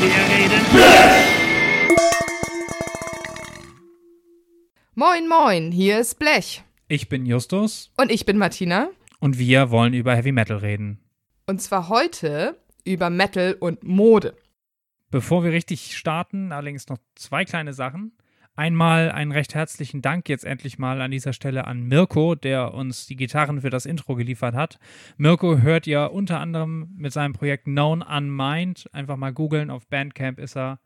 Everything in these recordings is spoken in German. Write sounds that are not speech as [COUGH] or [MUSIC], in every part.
wir reden. Moin, moin, hier ist Blech. Ich bin Justus Und ich bin Martina. und wir wollen über Heavy Metal reden. Und zwar heute über Metal und Mode. Bevor wir richtig starten, allerdings noch zwei kleine Sachen. Einmal einen recht herzlichen Dank jetzt endlich mal an dieser Stelle an Mirko, der uns die Gitarren für das Intro geliefert hat. Mirko hört ihr unter anderem mit seinem Projekt Known Unmind. Einfach mal googeln, auf Bandcamp ist er.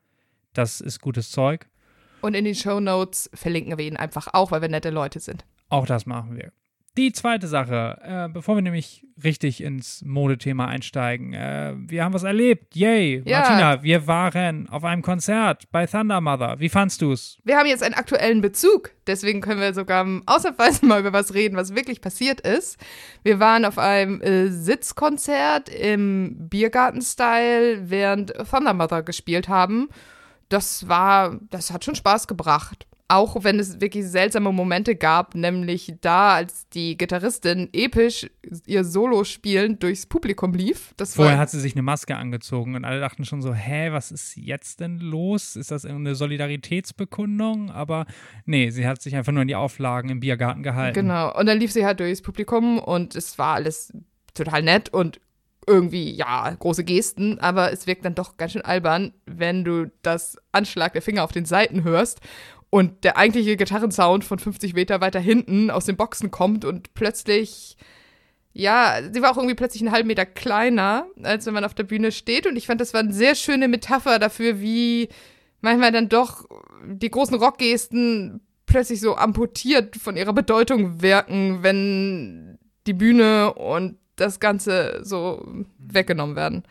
Das ist gutes Zeug. Und in den Show Notes verlinken wir ihn einfach auch, weil wir nette Leute sind. Auch das machen wir. Die zweite Sache, äh, bevor wir nämlich richtig ins Modethema einsteigen, äh, wir haben was erlebt. Yay! Ja. Martina, wir waren auf einem Konzert bei Thunder Mother. Wie fandst du's? Wir haben jetzt einen aktuellen Bezug, deswegen können wir sogar ausnahmsweise mal über was reden, was wirklich passiert ist. Wir waren auf einem äh, Sitzkonzert im Biergarten-Style, während Thunder Mother gespielt haben. Das war, das hat schon Spaß gebracht. Auch wenn es wirklich seltsame Momente gab, nämlich da, als die Gitarristin episch ihr Solo spielend durchs Publikum lief. Das Vorher hat sie sich eine Maske angezogen und alle dachten schon so, hä, was ist jetzt denn los? Ist das irgendeine Solidaritätsbekundung? Aber nee, sie hat sich einfach nur an die Auflagen im Biergarten gehalten. Genau. Und dann lief sie halt durchs Publikum und es war alles total nett und irgendwie, ja, große Gesten, aber es wirkt dann doch ganz schön albern, wenn du das Anschlag der Finger auf den Seiten hörst und der eigentliche Gitarrensound von 50 Meter weiter hinten aus den Boxen kommt und plötzlich, ja, sie war auch irgendwie plötzlich einen halben Meter kleiner, als wenn man auf der Bühne steht und ich fand, das war eine sehr schöne Metapher dafür, wie manchmal dann doch die großen Rockgesten plötzlich so amputiert von ihrer Bedeutung wirken, wenn die Bühne und das Ganze so weggenommen werden.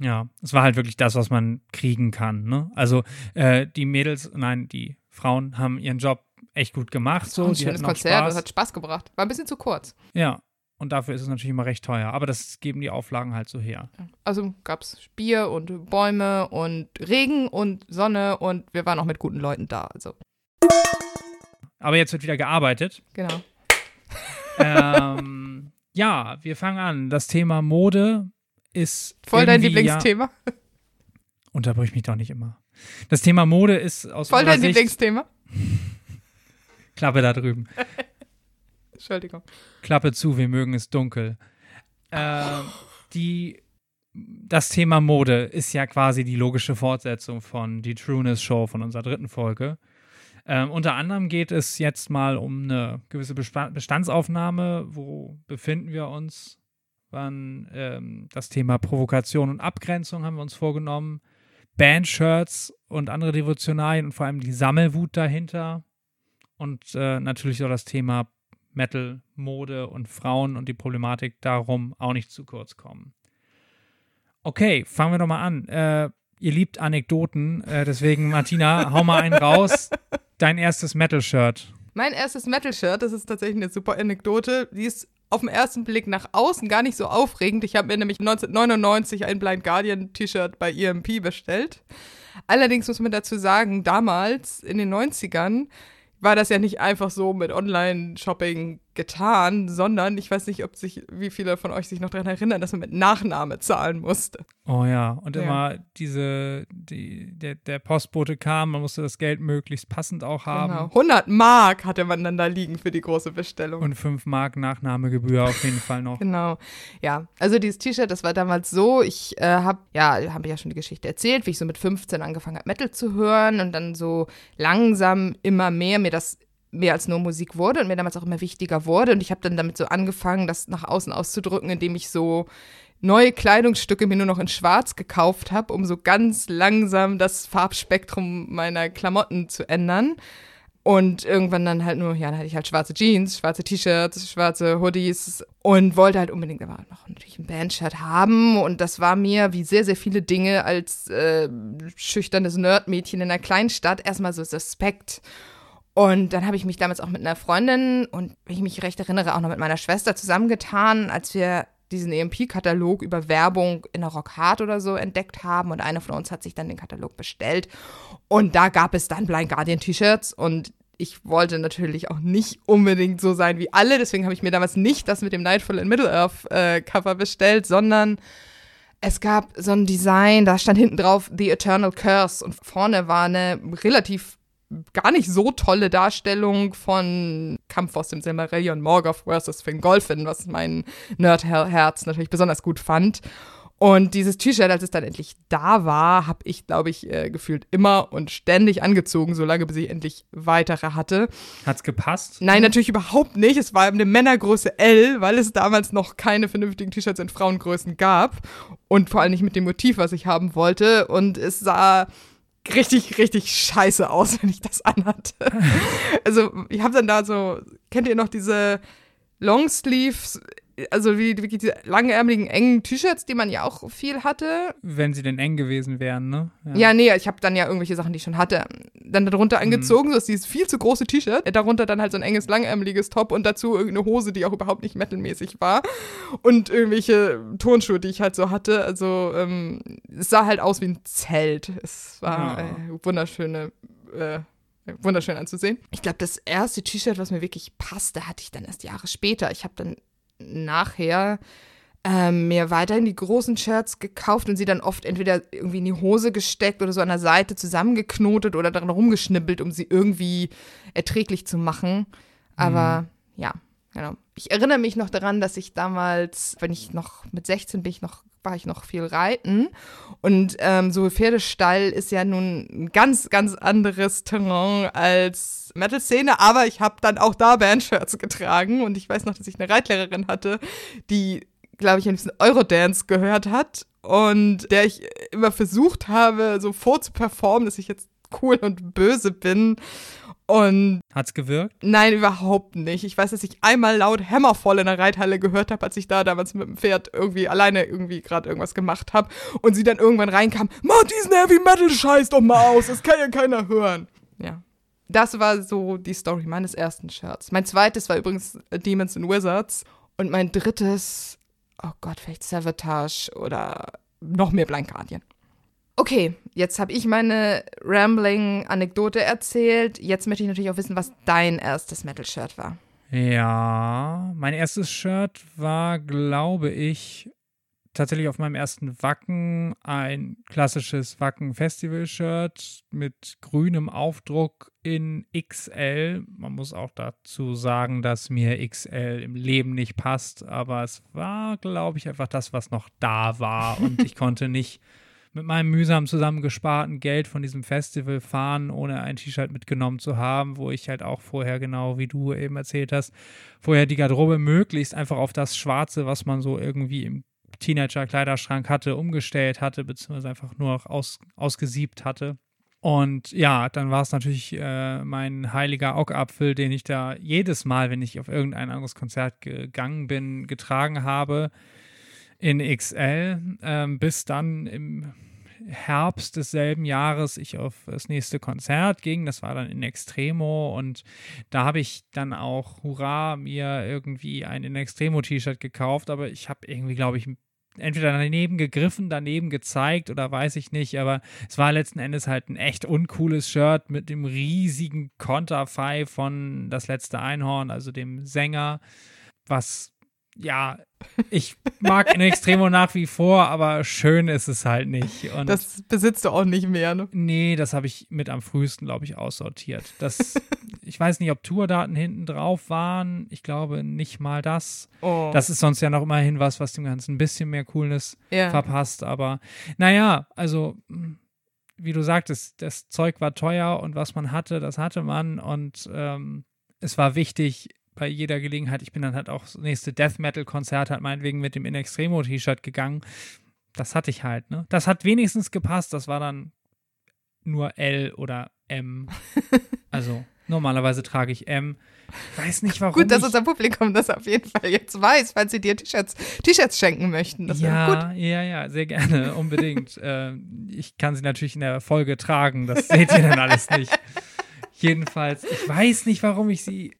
Ja, es war halt wirklich das, was man kriegen kann. Ne? Also äh, die Mädels, nein, die Frauen haben ihren Job echt gut gemacht. So, ein die schönes Konzert, Spaß. das hat Spaß gebracht. War ein bisschen zu kurz. Ja, und dafür ist es natürlich immer recht teuer. Aber das geben die Auflagen halt so her. Also gab es Bier und Bäume und Regen und Sonne und wir waren auch mit guten Leuten da. Also, Aber jetzt wird wieder gearbeitet. genau. [LAUGHS] ähm, ja, wir fangen an. Das Thema Mode ist Voll dein Lieblingsthema. Ja, unterbrich mich doch nicht immer. Das Thema Mode ist aus Voll dein Lieblingsthema. [LAUGHS] Klappe da drüben. [LAUGHS] Entschuldigung. Klappe zu, wir mögen es dunkel. Ähm, die, das Thema Mode ist ja quasi die logische Fortsetzung von die Trueness Show von unserer dritten Folge. Ähm, unter anderem geht es jetzt mal um eine gewisse Bestandsaufnahme. Wo befinden wir uns? Wann ähm, das Thema Provokation und Abgrenzung haben wir uns vorgenommen. Bandshirts und andere Devotionalien und vor allem die Sammelwut dahinter. Und äh, natürlich auch das Thema Metal, Mode und Frauen und die Problematik darum auch nicht zu kurz kommen. Okay, fangen wir doch mal an. Äh, ihr liebt Anekdoten, äh, deswegen Martina, hau mal einen raus. [LAUGHS] Dein erstes Metal-Shirt. Mein erstes Metal-Shirt, das ist tatsächlich eine super Anekdote. Die ist auf den ersten Blick nach außen gar nicht so aufregend. Ich habe mir nämlich 1999 ein Blind Guardian T-Shirt bei EMP bestellt. Allerdings muss man dazu sagen, damals in den 90ern war das ja nicht einfach so mit Online-Shopping getan, sondern ich weiß nicht, ob sich, wie viele von euch sich noch daran erinnern, dass man mit Nachname zahlen musste. Oh ja, und Ja. immer diese, die, der, der Postbote kam, man musste das Geld möglichst passend auch haben. Genau. 100 Mark hatte man dann da liegen für die große Bestellung. Und 5 Mark Nachnahmegebühr auf jeden Fall noch. [LAUGHS] Genau. Ja, also dieses T-Shirt, das war damals so, ich äh, habe, ja, habe ja schon die Geschichte erzählt, wie ich so mit 15 angefangen habe, Metal zu hören und dann so langsam immer mehr mir das mehr als nur Musik wurde und mir damals auch immer wichtiger wurde. Und ich habe dann damit so angefangen, das nach außen auszudrücken, indem ich so neue Kleidungsstücke mir nur noch in Schwarz gekauft habe, um so ganz langsam das Farbspektrum meiner Klamotten zu ändern. Und irgendwann dann halt nur, ja, dann hatte ich halt schwarze Jeans, schwarze T-Shirts, schwarze Hoodies und wollte halt unbedingt aber noch natürlich ein Bandshirt haben. Und das war mir, wie sehr, sehr viele Dinge als äh, schüchternes Nerdmädchen in einer Kleinstadt, erstmal so suspekt. Und dann habe ich mich damals auch mit einer Freundin und, wenn ich mich recht erinnere, auch noch mit meiner Schwester zusammengetan, als wir diesen EMP-Katalog über Werbung in der Rock Hard oder so entdeckt haben. Und eine von uns hat sich dann den Katalog bestellt. Und da gab es dann Blind Guardian T-Shirts. Und ich wollte natürlich auch nicht unbedingt so sein wie alle. Deswegen habe ich mir damals nicht das mit dem Nightfall in Middle-earth äh, bestellt, sondern Es gab so ein Design, da stand hinten drauf The Eternal Curse und vorne war eine relativ gar nicht so tolle Darstellung von Kampf aus dem Silmarillion Morgoth versus Fingolfin, was mein Nerdherz natürlich besonders gut fand. Und dieses T-Shirt, als es dann endlich da war, habe ich, glaube ich, äh, gefühlt immer und ständig angezogen, solange bis ich endlich weitere hatte. Hat's gepasst? Nein, natürlich überhaupt nicht. Es war eine Männergröße L, weil es damals noch keine vernünftigen T-Shirts in Frauengrößen gab. Und vor allem nicht mit dem Motiv, was ich haben wollte. Und es sah richtig, richtig scheiße aus, [LAUGHS] wenn ich das anhatte. [LAUGHS] also, ich habe dann da so, kennt ihr noch diese Longsleeves also wie wirklich diese langärmeligen, engen T-Shirts, die man ja auch viel hatte. Wenn sie denn eng gewesen wären, ne? Ja, ja nee, ich habe dann ja irgendwelche Sachen, die ich schon hatte, dann darunter angezogen, mhm. so ist dieses viel zu große T-Shirt, darunter dann halt so ein enges, langärmeliges Top und dazu irgendeine Hose, die auch überhaupt nicht metalmäßig war und irgendwelche Turnschuhe, die ich halt so hatte. Also ähm, es sah halt aus wie ein Zelt. Es war ja. äh, wunderschöne äh, wunderschön anzusehen. Ich glaube, das erste T-Shirt, was mir wirklich passte, hatte ich dann erst Jahre später. Ich habe dann nachher ähm, mir weiterhin die großen Shirts gekauft und sie dann oft entweder irgendwie in die Hose gesteckt oder so an der Seite zusammengeknotet oder daran rumgeschnippelt, um sie irgendwie erträglich zu machen. Aber mhm. ja, genau. Ich erinnere mich noch daran, dass ich damals, wenn ich noch mit 16 bin, ich noch war ich noch viel reiten. Und ähm, so Pferdestall ist ja nun ein ganz, ganz anderes Terrain als Metal-Szene. Aber ich habe dann auch da Bandshirts getragen. Und ich weiß noch, dass ich eine Reitlehrerin hatte, die, glaube ich, ein bisschen Eurodance gehört hat. Und der ich immer versucht habe, so vorzuperformen, dass ich jetzt cool und böse bin. Und hat's gewirkt? Nein, überhaupt nicht. Ich weiß, dass ich einmal laut Hämmervoll in der Reithalle gehört habe, als ich da damals mit dem Pferd irgendwie alleine irgendwie gerade irgendwas gemacht habe und sie dann irgendwann reinkam, mach diesen Heavy Metal Scheiß doch mal aus, das kann ja keiner hören. Ja. Das war so die Story meines ersten Shirts. Mein zweites war übrigens Demons and Wizards und mein drittes, oh Gott, vielleicht Savatage oder noch mehr Blind Guardian. Okay, jetzt habe ich meine Rambling-Anekdote erzählt. Jetzt möchte ich natürlich auch wissen, was dein erstes Metal-Shirt war. Ja, mein erstes Shirt war, glaube ich, tatsächlich auf meinem ersten Wacken ein klassisches Wacken-Festival-Shirt mit grünem Aufdruck in XL. Man muss auch dazu sagen, dass mir XL im Leben nicht passt, aber es war, glaube ich, einfach das, was noch da war [LAUGHS] und ich konnte nicht mit meinem mühsam zusammengesparten Geld von diesem Festival fahren, ohne ein T-Shirt mitgenommen zu haben, wo ich halt auch vorher, genau wie du eben erzählt hast, vorher die Garderobe möglichst einfach auf das Schwarze, was man so irgendwie im Teenager-Kleiderschrank hatte, umgestellt hatte, beziehungsweise einfach nur noch aus, ausgesiebt hatte. Und ja, dann war es natürlich äh, mein heiliger Augapfel, den ich da jedes Mal, wenn ich auf irgendein anderes Konzert gegangen bin, getragen habe in XL, ähm, bis dann im Herbst desselben Jahres ich auf das nächste Konzert ging. Das war dann in Extremo und da habe ich dann auch, hurra, mir irgendwie ein In Extremo-T-Shirt gekauft, aber ich habe irgendwie, glaube ich, entweder daneben gegriffen, daneben gezeigt oder weiß ich nicht, aber es war letzten Endes halt ein echt uncooles Shirt mit dem riesigen Konterfei von Das letzte Einhorn, also dem Sänger, was ja, ich mag in Extremo nach wie vor, aber schön ist es halt nicht. Und das besitzt du auch nicht mehr, ne? Nee, das habe ich mit am frühesten, glaube ich, aussortiert. Das, [LAUGHS] ich weiß nicht, ob Tourdaten hinten drauf waren. Ich glaube nicht mal das. Oh. Das ist sonst ja noch immerhin was, was dem Ganzen ein bisschen mehr Coolness ja. verpasst. Aber naja, also wie du sagtest, das Zeug war teuer und was man hatte, das hatte man. Und ähm, es war wichtig, bei jeder Gelegenheit. Ich bin dann halt auch das nächste Death Metal Konzert halt meinetwegen mit dem In Extremo T-Shirt gegangen. Das hatte ich halt, ne? Das hat wenigstens gepasst. Das war dann nur L oder M. [LAUGHS] also normalerweise trage ich M. Ich weiß nicht warum. Gut, dass unser Publikum das auf jeden Fall jetzt weiß, falls sie dir T-Shirts T-Shirts schenken möchten. Das ja, ja, ja, sehr gerne, [LAUGHS] unbedingt. äh, ich kann sie natürlich in der Folge tragen. Das seht ihr dann alles nicht. [LAUGHS] Jedenfalls, ich weiß nicht, warum ich sie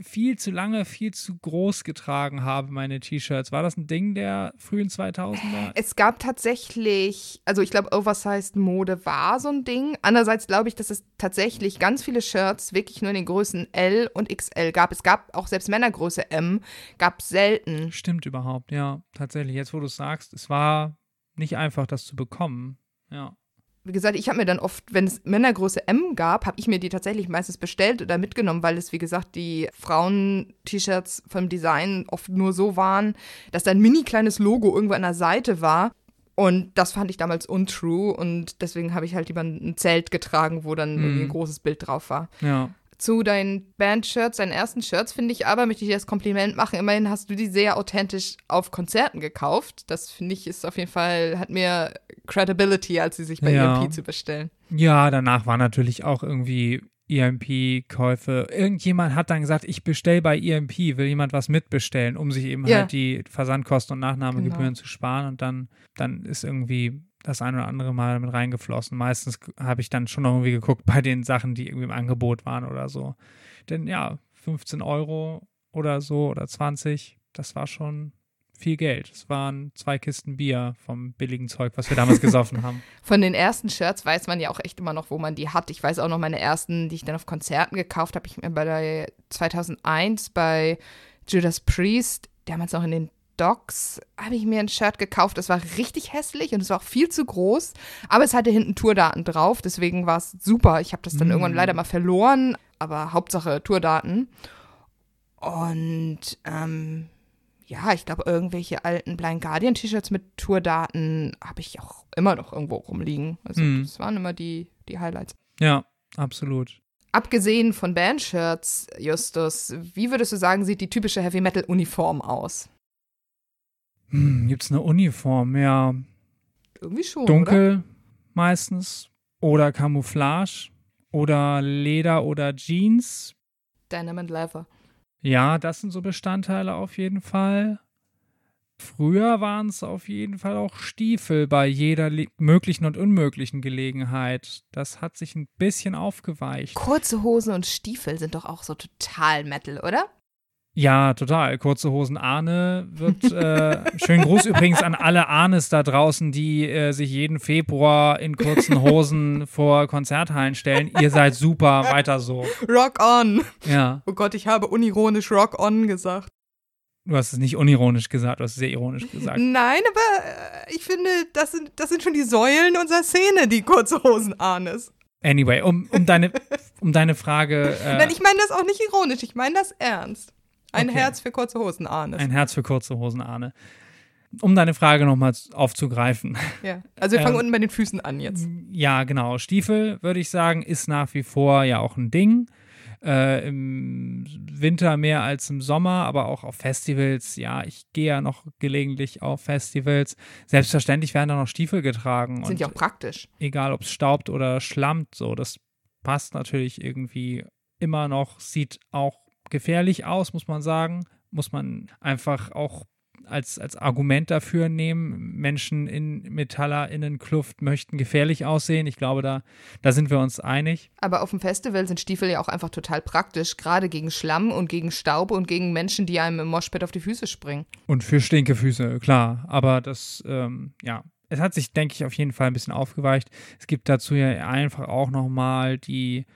viel zu lange, viel zu groß getragen habe, meine T-Shirts. War das ein Ding der frühen 2000er? Es gab tatsächlich, also ich glaube, Oversized Mode war so ein Ding. Andererseits glaube ich, dass es tatsächlich ganz viele Shirts wirklich nur in den Größen L und XL gab. Es gab auch selbst Männergröße M, gab selten. Stimmt überhaupt, ja, tatsächlich. Jetzt, wo du es sagst, es war nicht einfach, das zu bekommen. Ja. Wie gesagt, ich habe mir dann oft, wenn es Männergröße M gab, habe ich mir die tatsächlich meistens bestellt oder mitgenommen, weil es, wie gesagt, die Frauen-T-Shirts vom Design oft nur so waren, dass da ein mini kleines Logo irgendwo an der Seite war. Und das fand ich damals untrue und deswegen habe ich halt lieber ein Zelt getragen, wo dann irgendwie ein Mhm. großes Bild drauf war. Ja. Zu deinen Band-Shirts, deinen ersten Shirts, finde ich aber, möchte ich dir das Kompliment machen. Immerhin hast du die sehr authentisch auf Konzerten gekauft. Das finde ich ist auf jeden Fall, hat mehr Credibility, als sie sich bei Ja. EMP zu bestellen. Ja, danach war natürlich auch irgendwie EMP-Käufe. Irgendjemand hat dann gesagt, ich bestelle bei EMP, will jemand was mitbestellen, um sich eben Ja. halt die Versandkosten und Nachnahmegebühren Genau. zu sparen. Und dann, dann ist irgendwie das ein oder andere Mal mit reingeflossen. Meistens habe ich dann schon noch irgendwie geguckt bei den Sachen, die irgendwie im Angebot waren oder so. Denn ja, 15 Euro oder so oder 20, das war schon viel Geld. Es waren zwei Kisten Bier vom billigen Zeug, was wir damals [LAUGHS] gesoffen haben. Von den ersten Shirts weiß man ja auch echt immer noch, wo man die hat. Ich weiß auch noch meine ersten, die ich dann auf Konzerten gekauft habe. Ich mir bei der 2001 bei Judas Priest, damals noch in den Docks, habe ich mir ein Shirt gekauft. Das war richtig hässlich und es war auch viel zu groß. Aber es hatte hinten Tourdaten drauf, deswegen war es super. Ich habe das dann Mm. irgendwann leider mal verloren, aber Hauptsache Tourdaten. Und ähm, ja, ich glaube, irgendwelche alten Blind Guardian T-Shirts mit Tourdaten habe ich auch immer noch irgendwo rumliegen. Also Mhm. das waren immer die, die Highlights. Ja, absolut. Abgesehen von Bandshirts, Justus, wie würdest du sagen, sieht die typische Heavy Metal Uniform aus? Hm, Gibt es eine Uniform? Ja, Irgendwie schon, oder? dunkel meistens oder Camouflage oder Leder oder Jeans. Dynamite Leather. Ja, das sind so Bestandteile auf jeden Fall. Früher waren es auf jeden Fall auch Stiefel bei jeder möglichen und unmöglichen Gelegenheit. Das hat sich ein bisschen aufgeweicht. Kurze Hosen und Stiefel sind doch auch so total Metal, oder? Ja, total. Kurze Hosen Ahne wird [LAUGHS] äh, schönen Gruß übrigens an alle Ahnes da draußen, die äh, sich jeden Februar in kurzen Hosen [LAUGHS] vor Konzerthallen stellen. Ihr seid super, weiter so. Rock on! Ja, Oh Gott, ich habe unironisch Rock on gesagt. du hast es nicht unironisch gesagt, du hast es sehr ironisch gesagt. Nein, aber äh, ich finde, das sind, das sind schon die Säulen unserer Szene, die kurze Hosen Ahnes. Anyway, um, um, deine, [LAUGHS] um deine Frage, Nein, äh, ich meine das auch nicht ironisch, ich meine das ernst. Ein Okay. Herz für kurze Hosen Ahnes. ein Herz für kurze Hosen Ahne. Um deine Frage nochmal aufzugreifen. [LAUGHS] Ja. Also wir fangen Ähm, unten bei den Füßen an jetzt. Ja, genau. Stiefel, würde ich sagen, ist nach wie vor ja auch ein Ding. Äh, Im Winter mehr als im Sommer, aber auch auf Festivals. Ja, ich gehe ja noch gelegentlich auf Festivals. Selbstverständlich werden da noch Stiefel getragen. Sind ja auch praktisch. egal, ob es staubt oder schlammt, so, das passt natürlich irgendwie immer noch, sieht auch gefährlich aus, muss man sagen. Muss man einfach auch als, als Argument dafür nehmen. Menschen in MetallerInnenkluft möchten gefährlich aussehen. Ich glaube, da, da sind wir uns einig. Aber auf dem Festival sind Stiefel ja auch einfach total praktisch, gerade gegen Schlamm und gegen Staub und gegen Menschen, die einem im Moshpit auf die Füße springen. Und für Stinkefüße, klar. Aber das, ähm, ja, es hat sich, denke ich, auf jeden Fall ein bisschen aufgeweicht. Es gibt dazu ja einfach auch nochmal die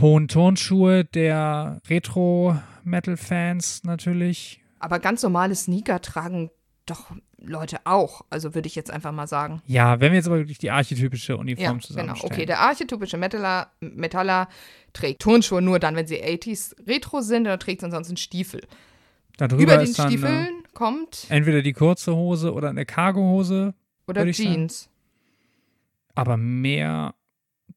hohen Turnschuhe der Retro-Metal-Fans natürlich. Aber ganz normale Sneaker tragen doch Leute auch. Also würde ich jetzt einfach mal sagen. Ja, wenn wir jetzt aber wirklich die archetypische Ja, Uniform genau. zusammenstellen. Okay, der archetypische Metaller, Metaller trägt Turnschuhe nur dann, wenn sie 80s Retro sind, oder trägt ansonsten Stiefel. Darüber Über den dann Stiefeln äh, kommt entweder die kurze Hose oder eine Cargohose, oder ich sagen. Jeans. aber mehr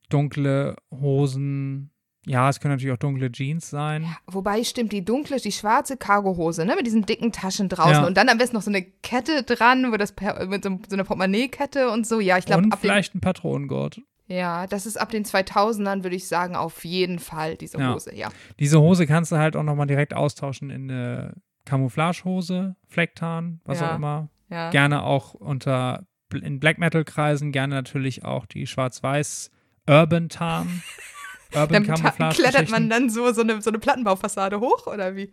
dunkle Hosen. Ja, es können natürlich auch dunkle Jeans sein. Wobei stimmt die dunkle, die schwarze Cargohose, ne, mit diesen dicken Taschen draußen Ja. und dann am besten noch so eine Kette dran, wo das per, mit so, so einer Portemonnaie-Kette und so. Ja, ich glaube, Und ab den, vielleicht ein Patronengurt. ja, das ist ab den 2000ern, würde ich sagen, auf jeden Fall diese Ja. Hose, ja. Diese Hose kannst du halt auch nochmal direkt austauschen in eine Camouflagehose, Flecktarn, was auch immer. ja. Gerne auch unter in Black Metal Kreisen gerne natürlich auch die schwarz-weiß Urban Tarn. [LAUGHS] Urban Camouflage. klettert man dann so, so, eine, so eine Plattenbaufassade hoch oder wie?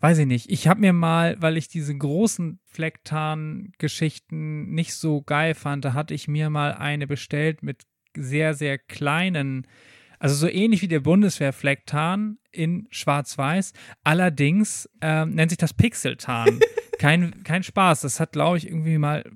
Weiß ich nicht. Ich habe mir mal, weil ich diese großen Flecktarn-Geschichten nicht so geil fand, da hatte ich mir mal eine bestellt mit sehr, sehr kleinen, also so ähnlich wie der Bundeswehr-Flecktarn in Schwarz-Weiß. Allerdings ähm, nennt sich das Pixeltarn. [LAUGHS] kein, kein Spaß. Das hat, glaube ich, irgendwie mal äh,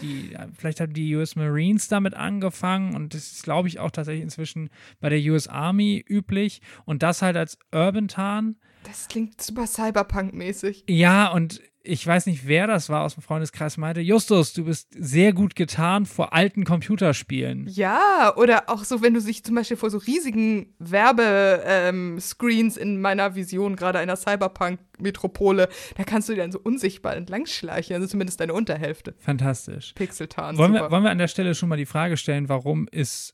die, vielleicht haben die US Marines damit angefangen und das ist, glaube ich, auch tatsächlich inzwischen bei der US Army üblich. Und das halt als Urban Tarn. Das klingt super Cyberpunk-mäßig. Ja, und ich weiß nicht, wer das war aus dem Freundeskreis, meinte, Justus, du bist sehr gut getan vor alten Computerspielen. Ja, oder auch so, wenn du dich zum Beispiel vor so riesigen Werbescreens ähm, in meiner Vision gerade einer Cyberpunk-Metropole, da kannst du dir dann so unsichtbar entlangschleichen, also zumindest deine Unterhälfte. Fantastisch. Pixeltarn. Wollen wir, wollen wir an der Stelle schon mal die Frage stellen, warum ist,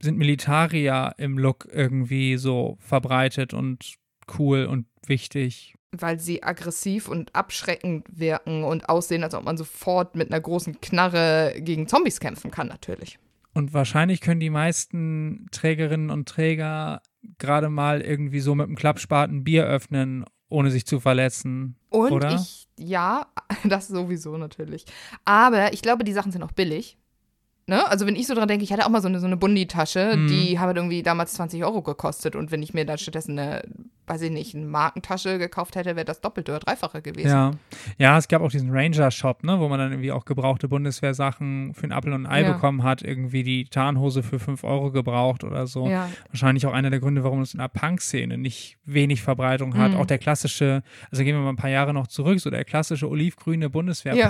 sind Militarier im Look irgendwie so verbreitet und cool und wichtig? weil sie aggressiv und abschreckend wirken und aussehen, als ob man sofort mit einer großen Knarre gegen Zombies kämpfen kann, natürlich. Und wahrscheinlich können die meisten Trägerinnen und Träger gerade mal irgendwie so mit einem Klappspaten Bier öffnen, ohne sich zu verletzen. Und oder? ich, ja, [LAUGHS] das sowieso natürlich. Aber ich glaube, die Sachen sind auch billig. Ne? Also wenn ich so dran denke, ich hatte auch mal so eine, so eine Bundi-Tasche, Mhm. die hat irgendwie damals 20 Euro gekostet und wenn ich mir dann stattdessen eine, weiß ich nicht, eine Markentasche gekauft hätte, wäre das doppelte oder dreifache gewesen. Ja. ja, es gab auch diesen Ranger-Shop, ne, wo man dann irgendwie auch gebrauchte Bundeswehrsachen für einen Apfel und ein Ei Ja. bekommen hat, irgendwie die Tarnhose für 5 Euro gebraucht oder so. Ja. Wahrscheinlich auch einer der Gründe, warum es in der Punk-Szene nicht wenig Verbreitung hat. Mhm. Auch der klassische, also gehen wir mal ein paar Jahre noch zurück, so der klassische olivgrüne Bundeswehr Ja.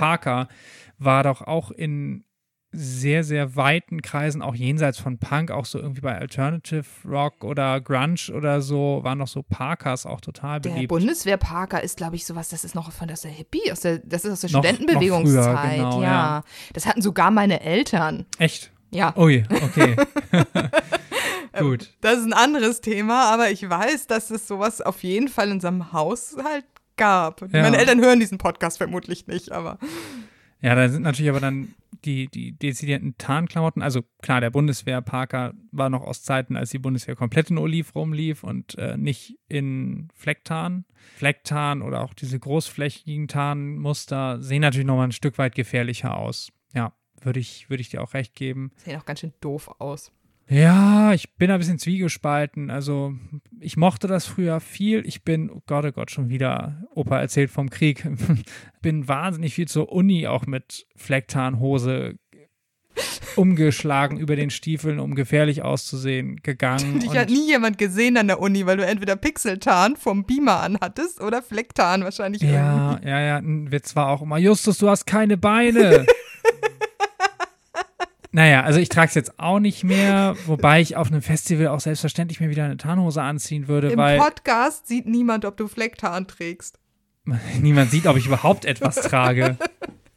War doch auch in sehr, sehr weiten Kreisen, auch jenseits von Punk, auch so irgendwie bei Alternative Rock oder Grunge oder so, waren doch so Parkers auch total Der beliebt. Bundeswehrparker ist, glaube ich, sowas, das ist noch von aus der Hippie, aus der, das ist aus der Noch- noch Studentenbewegungszeit. früher, genau, ja. ja. Das hatten sogar meine Eltern. Echt? Ja. Ui, okay. [LAUGHS] Gut. Das ist ein anderes Thema, aber ich weiß, dass es sowas auf jeden Fall in unserem Haushalt gab. Ja. Meine Eltern hören diesen Podcast vermutlich nicht, aber Ja, da sind natürlich aber dann die, die dezidierten Tarnklamotten. Also klar, der Bundeswehr-Parker war noch aus Zeiten, als die Bundeswehr komplett in Oliv rumlief und äh, nicht in Flecktarn. Flecktarn oder auch diese großflächigen Tarnmuster sehen natürlich nochmal ein Stück weit gefährlicher aus. Ja, würde ich, würde ich dir auch recht geben. sehen auch ganz schön doof aus. Ja, ich bin ein bisschen zwiegespalten. Also, ich mochte das früher viel. Ich bin, oh Gott, oh Gott, schon wieder, Opa erzählt vom Krieg. [LAUGHS] bin wahnsinnig viel zur Uni auch mit Flecktarnhose umgeschlagen über den Stiefeln, um gefährlich auszusehen, gegangen. Dich hat nie jemand gesehen an der Uni, weil du entweder Pixeltarn vom Beamer anhattest oder Flecktarn wahrscheinlich ja, irgendwie. ja, ja, ein Witz war auch immer, Justus, du hast keine Beine. [LAUGHS] naja, also ich trage es jetzt auch nicht mehr, wobei ich auf einem Festival auch selbstverständlich mir wieder eine Tarnhose anziehen würde, Im weil Podcast sieht niemand, ob du Flecktarn trägst. [LAUGHS] niemand sieht, ob ich überhaupt etwas trage. [LAUGHS]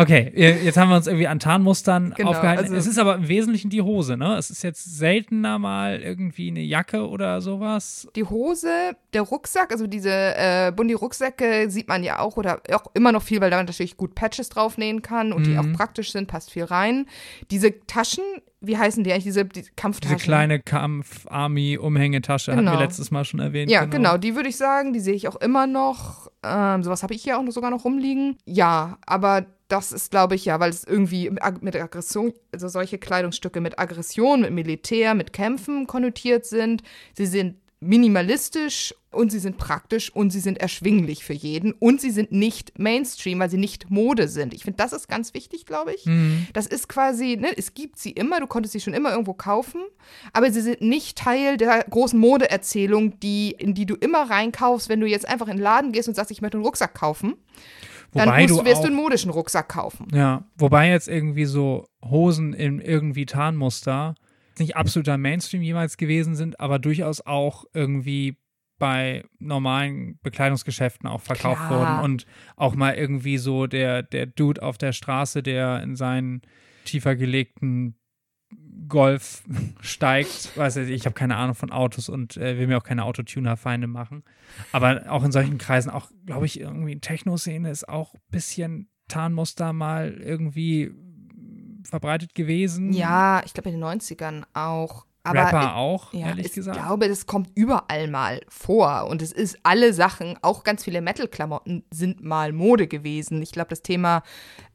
Okay, jetzt haben wir uns irgendwie an Tarnmustern Genau, aufgehalten. also- es ist aber im Wesentlichen die Hose, ne? Es ist jetzt seltener mal irgendwie eine Jacke oder sowas. Die Hose, der Rucksack, also diese äh, Bundi-Rucksäcke sieht man ja auch oder auch immer noch viel, weil da man natürlich gut Patches draufnähen kann und die Mhm. auch praktisch sind, passt viel rein. Diese Taschen, wie heißen die eigentlich, diese die Kampftaschen? Diese kleine Kampf-Army-Umhängetasche hatten wir Genau. letztes Mal schon erwähnt. Ja, genau, die würde ich sagen, die sehe ich auch immer noch. Ähm, sowas habe ich hier auch noch sogar noch rumliegen. Ja, aber das ist, glaube ich, ja, weil es irgendwie mit Ag- mit Aggression, also solche Kleidungsstücke mit Aggression, mit Militär, mit Kämpfen konnotiert sind. Sie sind minimalistisch und sie sind praktisch und sie sind erschwinglich für jeden und sie sind nicht Mainstream, weil sie nicht Mode sind. Ich finde, das ist ganz wichtig, glaube ich. Mhm. Das ist quasi, ne, es gibt sie immer, du konntest sie schon immer irgendwo kaufen, aber sie sind nicht Teil der großen Modeerzählung, die, in die du immer reinkaufst, wenn du jetzt einfach in den Laden gehst und sagst, ich möchte einen Rucksack kaufen. Dann Wobei musst, du wirst auch, du einen modischen Rucksack kaufen. Ja, wobei jetzt irgendwie so Hosen in irgendwie Tarnmuster nicht absoluter Mainstream jemals gewesen sind, aber durchaus auch irgendwie bei normalen Bekleidungsgeschäften auch verkauft Klar. wurden und auch mal irgendwie so der, der Dude auf der Straße, der in seinen tiefer gelegten Golf steigt, weiß ich, ich habe keine Ahnung von Autos und äh, will mir auch keine Autotuner-Feinde machen. Aber auch in solchen Kreisen, auch glaube ich, irgendwie Techno-Szene ist auch ein bisschen Tarnmuster mal irgendwie verbreitet gewesen. Ja, ich glaube in den 90ern auch. Aber Rapper auch, Ja, ehrlich ich gesagt. glaube, das kommt überall mal vor. Und es ist alle Sachen, auch ganz viele Metal-Klamotten sind mal Mode gewesen. Ich glaube, das Thema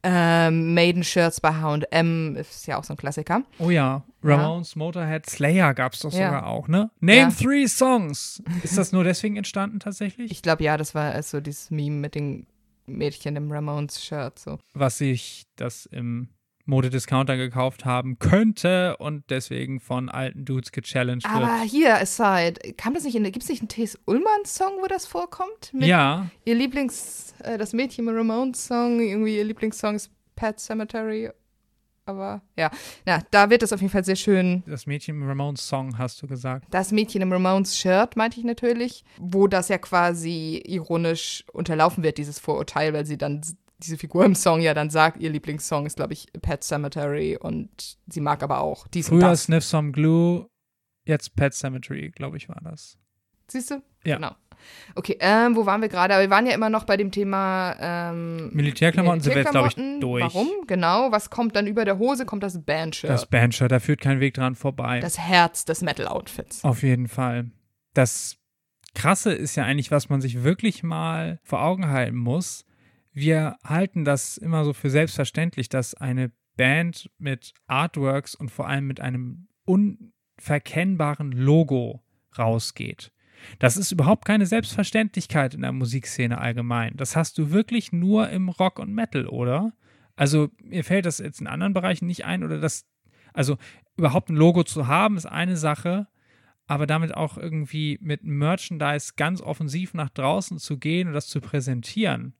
ähm, Maiden-Shirts bei HM ist ja auch so ein Klassiker. Oh ja, Ramones, Motorhead, Slayer gab es doch Ja. sogar auch, ne? Name Ja. three songs. Ist das nur deswegen entstanden tatsächlich? Ich glaube, ja, das war also dieses Meme mit den Mädchen im Ramones-Shirt. So. Was sich das im Modediscounter gekauft haben könnte und deswegen von alten Dudes gechallenged wird. Aber hier, aside, kam das nicht in, gibt es nicht einen T.S. Ullmann-Song, wo das vorkommt? Mit ja. Ihr Lieblings, äh, das Mädchen im Ramones-Song, irgendwie ihr Lieblingssong ist Pet Cemetery. Aber ja, na, da wird das auf jeden Fall sehr schön. Das Mädchen im Ramones-Song, hast du gesagt. Das Mädchen im Ramones-Shirt, meinte ich natürlich, wo das ja quasi ironisch unterlaufen wird, dieses Vorurteil, weil sie dann diese Figur im Song ja dann sagt, ihr Lieblingssong ist, glaube ich, Pet Cemetery und sie mag aber auch dies Früher das. Sniff Some Glue, jetzt Pet Cemetery, glaube ich, war das. Siehst du? Ja. Genau. Okay, ähm, wo waren wir gerade? Aber wir waren ja immer noch bei dem Thema ähm, Militärklamotten sind wir jetzt, glaube ich, Militärklamotten. durch. Warum? Genau. Was kommt dann über der Hose? Kommt das Bandshirt. Das Bandshirt, da führt kein Weg dran vorbei. das Herz des Metal-Outfits. Auf jeden Fall. Das Krasse ist ja eigentlich, was man sich wirklich mal vor Augen halten muss. Wir halten das immer so für selbstverständlich, dass eine Band mit Artworks und vor allem mit einem unverkennbaren Logo rausgeht. Das ist überhaupt keine Selbstverständlichkeit in der Musikszene allgemein. Das hast du wirklich nur im Rock und Metal, oder? Also mir fällt das jetzt in anderen Bereichen nicht ein oder das, also überhaupt ein Logo zu haben ist eine Sache, aber damit auch irgendwie mit Merchandise ganz offensiv nach draußen zu gehen und das zu präsentieren,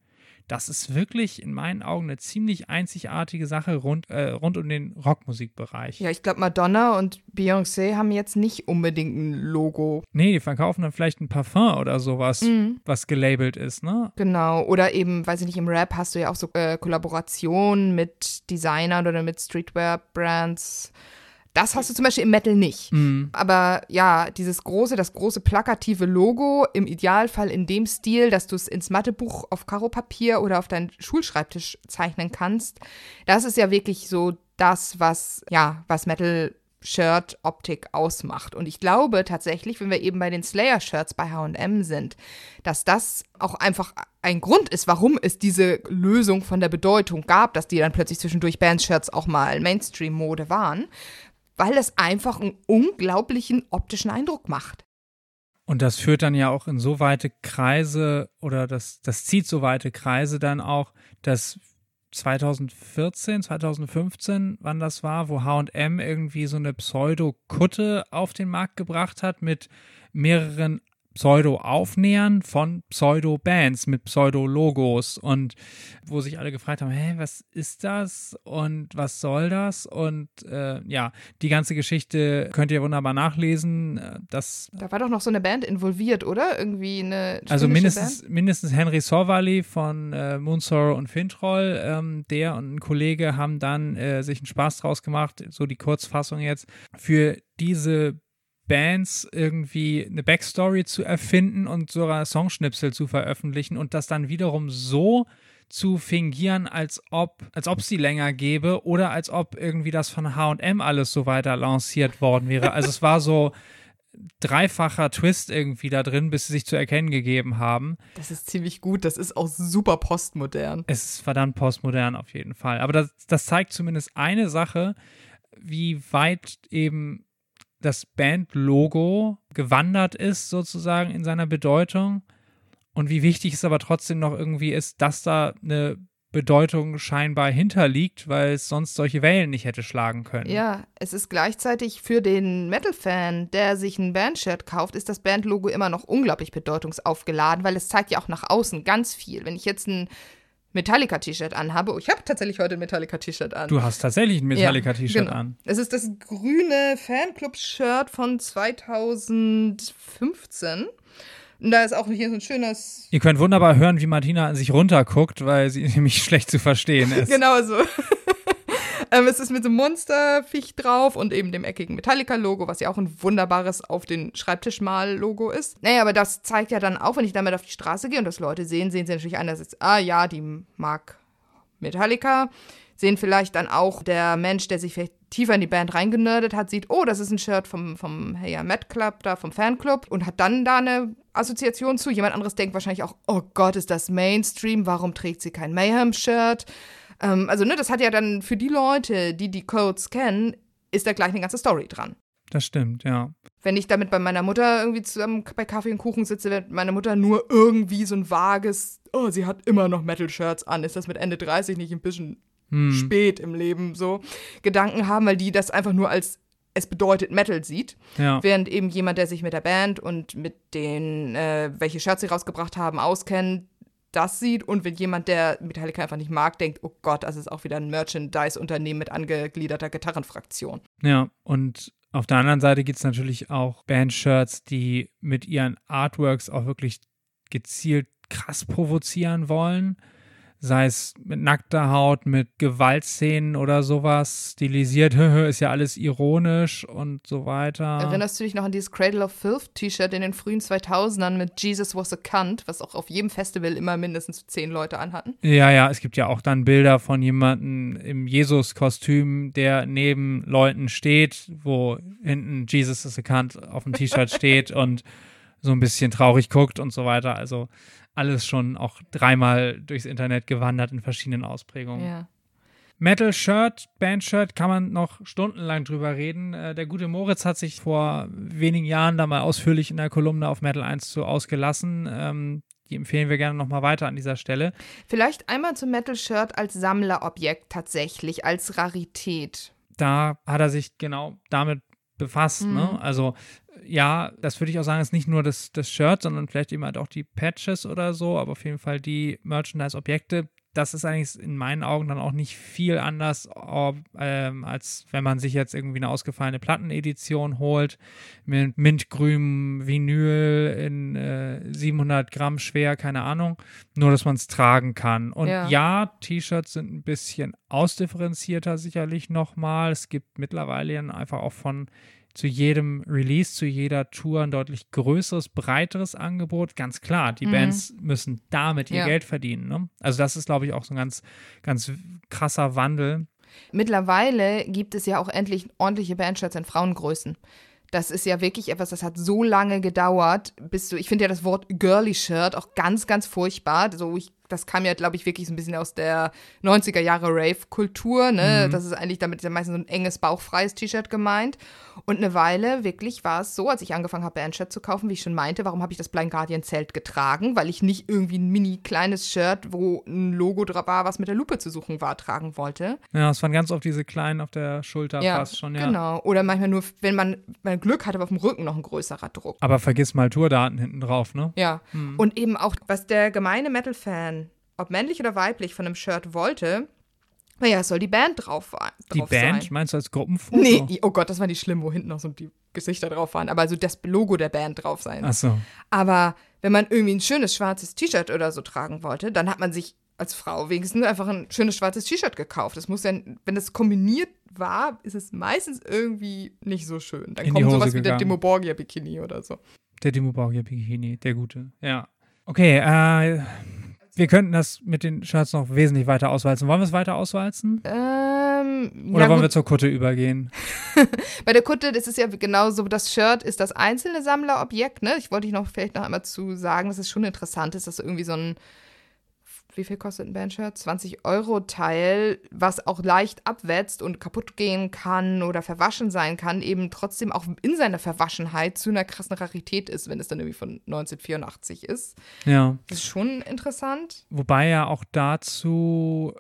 das ist wirklich in meinen Augen eine ziemlich einzigartige Sache rund, äh, rund um den Rockmusikbereich. Ja, ich glaube, Madonna und Beyoncé haben jetzt nicht unbedingt ein Logo. Nee, die verkaufen dann vielleicht ein Parfum oder sowas, Mhm. was gelabelt ist, ne? Genau. Oder eben, weiß ich nicht, im Rap hast du ja auch so äh, Kollaborationen mit Designern oder mit Streetwear-Brands. Das hast du zum Beispiel im Metal nicht. Mhm. Aber ja, dieses große, das große plakative Logo, im Idealfall in dem Stil, dass du es ins Mathebuch auf Karopapier oder auf deinen Schulschreibtisch zeichnen kannst, das ist ja wirklich so das, was, ja, was Metal Shirt-Optik ausmacht. Und ich glaube tatsächlich, wenn wir eben bei den Slayer-Shirts bei HM sind, dass das auch einfach ein Grund ist, warum es diese Lösung von der Bedeutung gab, dass die dann plötzlich zwischendurch Bandshirts auch mal Mainstream-Mode waren, weil es einfach einen unglaublichen optischen Eindruck macht. Und das führt dann ja auch in so weite Kreise oder das, das zieht so weite Kreise dann auch, dass 2014, 2015, wann das war, wo HM irgendwie so eine Pseudo-Kutte auf den Markt gebracht hat mit mehreren Pseudo-Aufnähern von Pseudo-Bands mit Pseudo-Logos und wo sich alle gefragt haben, hä, was ist das und was soll das? Und äh, ja, die ganze Geschichte könnt ihr wunderbar nachlesen. Äh, Das Da war doch noch so eine Band involviert, oder? Irgendwie eine also mindestens, mindestens Henry Sorvali von äh, Moonsorrow und Fintroll, ähm, der und ein Kollege haben dann äh, sich einen Spaß draus gemacht, so die Kurzfassung jetzt, für diese Bands irgendwie eine Backstory zu erfinden und sogar Songschnipsel zu veröffentlichen und das dann wiederum so zu fingieren, als ob, als ob es die länger gäbe oder als ob irgendwie das von H&M alles so weiter lanciert worden wäre. Also es war so dreifacher Twist irgendwie da drin, bis sie sich zu erkennen gegeben haben. Das ist ziemlich gut, das ist auch super postmodern. Es ist verdammt postmodern auf jeden Fall. Aber das, das zeigt zumindest eine Sache, wie weit eben das Bandlogo gewandert ist, sozusagen in seiner Bedeutung. Und wie wichtig es aber trotzdem noch irgendwie ist, dass da eine Bedeutung scheinbar hinterliegt, weil es sonst solche Wellen nicht hätte schlagen können. Ja, es ist gleichzeitig für den Metal-Fan, der sich ein Bandshirt kauft, ist das Bandlogo immer noch unglaublich bedeutungsaufgeladen, weil es zeigt ja auch nach außen ganz viel. Wenn ich jetzt ein Metallica-T-Shirt anhabe, oh, ich habe tatsächlich heute ein Metallica-T-Shirt an. Du hast tatsächlich ein Metallica-T-Shirt genau. an. Es ist das grüne Fanclub-Shirt von 2015. Und da ist auch hier so ein schönes. Ihr könnt wunderbar hören, wie Martina an sich runterguckt, weil sie [LAUGHS] nämlich schlecht zu verstehen ist. Genau so. Ähm, es ist mit so einem Monsterviech drauf und eben dem eckigen Metallica-Logo, was ja auch ein wunderbares auf den Schreibtisch mal Logo ist. Naja, aber das zeigt ja dann auch, wenn ich damit auf die Straße gehe und das Leute sehen, sehen sie natürlich einerseits, ah ja, die mag Metallica. Sehen vielleicht dann auch der Mensch, der sich vielleicht tiefer in die Band reingenördet hat, sieht, oh, das ist ein Shirt vom, vom hey, Met Club, da vom Fanclub und hat dann da eine Assoziation zu. Jemand anderes denkt wahrscheinlich auch, oh Gott, ist das Mainstream, warum trägt sie kein Mayhem-Shirt? Ähm, also, ne, das hat ja dann für die Leute, die die Codes kennen, ist da gleich eine ganze Story dran. Das stimmt, ja. Wenn ich damit bei meiner Mutter irgendwie zusammen bei Kaffee und Kuchen sitze, wird meine Mutter nur irgendwie so ein vages, oh, sie hat immer noch Metal-Shirts an. Ist das mit Ende 30 nicht ein bisschen hm. spät im Leben so? Gedanken haben, weil die das einfach nur als es bedeutet Metal sieht. Ja. Während eben jemand, der sich mit der Band und mit den, äh, welche Shirts sie rausgebracht haben, auskennt, das sieht und wenn jemand, der Metallica einfach nicht mag, denkt, oh Gott, das ist auch wieder ein Merchandise-Unternehmen mit angegliederter Gitarrenfraktion. Ja, und auf der anderen Seite gibt es natürlich auch Band-Shirts, die mit ihren Artworks auch wirklich gezielt krass provozieren wollen sei es mit nackter Haut, mit Gewaltszenen oder sowas, stilisiert, [LAUGHS] ist ja alles ironisch und so weiter. Erinnerst du dich noch an dieses Cradle of Filth T-Shirt in den frühen 2000ern mit Jesus was a cunt, was auch auf jedem Festival immer mindestens zehn Leute anhatten? Ja, ja, es gibt ja auch dann Bilder von jemandem im Jesus-Kostüm, der neben Leuten steht, wo hinten Jesus is a cunt auf dem T-Shirt [LAUGHS] steht und so ein bisschen traurig guckt und so weiter. Also alles schon auch dreimal durchs Internet gewandert in verschiedenen Ausprägungen. Ja. Metal Shirt, Band Shirt, kann man noch stundenlang drüber reden. Äh, der gute Moritz hat sich vor wenigen Jahren da mal ausführlich in der Kolumne auf Metal 1 zu ausgelassen. Ähm, die empfehlen wir gerne nochmal weiter an dieser Stelle. Vielleicht einmal zum Metal Shirt als Sammlerobjekt tatsächlich, als Rarität. Da hat er sich genau damit befasst. Ne? Mhm. Ne? Also ja, das würde ich auch sagen, ist nicht nur das, das Shirt, sondern vielleicht eben halt auch die Patches oder so, aber auf jeden Fall die Merchandise-Objekte. Das ist eigentlich in meinen Augen dann auch nicht viel anders, ob, ähm, als wenn man sich jetzt irgendwie eine ausgefallene Plattenedition holt mit mintgrünem Vinyl in äh, 700 Gramm schwer, keine Ahnung. Nur, dass man es tragen kann. Und ja, ja T-Shirts sind ein bisschen ausdifferenzierter sicherlich nochmal. Es gibt mittlerweile einfach auch von zu jedem Release, zu jeder Tour ein deutlich größeres, breiteres Angebot. Ganz klar, die mhm. Bands müssen damit ihr ja. Geld verdienen. Ne? Also das ist, glaube ich, auch so ein ganz, ganz krasser Wandel. Mittlerweile gibt es ja auch endlich ordentliche Bandshirts in Frauengrößen. Das ist ja wirklich etwas, das hat so lange gedauert, bis du, ich finde ja das Wort Girly Shirt auch ganz, ganz furchtbar. So, ich das kam ja, glaube ich, wirklich so ein bisschen aus der 90er Jahre Rave-Kultur. Ne? Mhm. Das ist eigentlich damit ja meistens so ein enges, bauchfreies T-Shirt gemeint. Und eine Weile wirklich war es so, als ich angefangen habe, Bandshirts zu kaufen, wie ich schon meinte, warum habe ich das Blind Guardian-Zelt getragen? Weil ich nicht irgendwie ein mini kleines Shirt, wo ein Logo drauf war, was mit der Lupe zu suchen war, tragen wollte. Ja, es waren ganz oft diese kleinen auf der Schulter ja, fast schon, ja. Genau. Oder manchmal nur, wenn man, man Glück hatte, auf dem Rücken noch ein größerer Druck. Aber vergiss mal Tourdaten hinten drauf, ne? Ja. Mhm. Und eben auch, was der gemeine Metal-Fan ob männlich oder weiblich, von einem Shirt wollte, naja, es soll die Band drauf, drauf die Band? Sein. Meinst du als Gruppenfoto? Nee, oh Gott, das war nicht schlimm, wo hinten noch so die Gesichter drauf waren. Aber also das Logo der Band drauf sein. Ach so. Aber wenn man irgendwie ein schönes schwarzes T-Shirt oder so tragen wollte, dann hat man sich als Frau wenigstens einfach ein schönes schwarzes T-Shirt gekauft. Das muss ja, wenn das kombiniert war, ist es meistens irgendwie nicht so schön. Dann In kommt sowas gegangen. wie der Dimo Borgia Bikini oder so. Der Dimo Borgia Bikini, der gute. Ja. Okay, äh, wir könnten das mit den Shirts noch wesentlich weiter auswalzen. Wollen wir es weiter auswalzen? Ähm, Oder ja, wollen wir zur Kutte übergehen? [LAUGHS] Bei der Kutte das ist ja genauso, das Shirt ist das einzelne Sammlerobjekt. Ne? Ich wollte dich noch vielleicht noch einmal zu sagen, dass es schon interessant ist, dass irgendwie so ein wie viel kostet ein Bandshirt? 20 Euro Teil, was auch leicht abwetzt und kaputt gehen kann oder verwaschen sein kann, eben trotzdem auch in seiner Verwaschenheit zu einer krassen Rarität ist, wenn es dann irgendwie von 1984 ist. Ja. Das ist schon interessant. Wobei ja auch dazu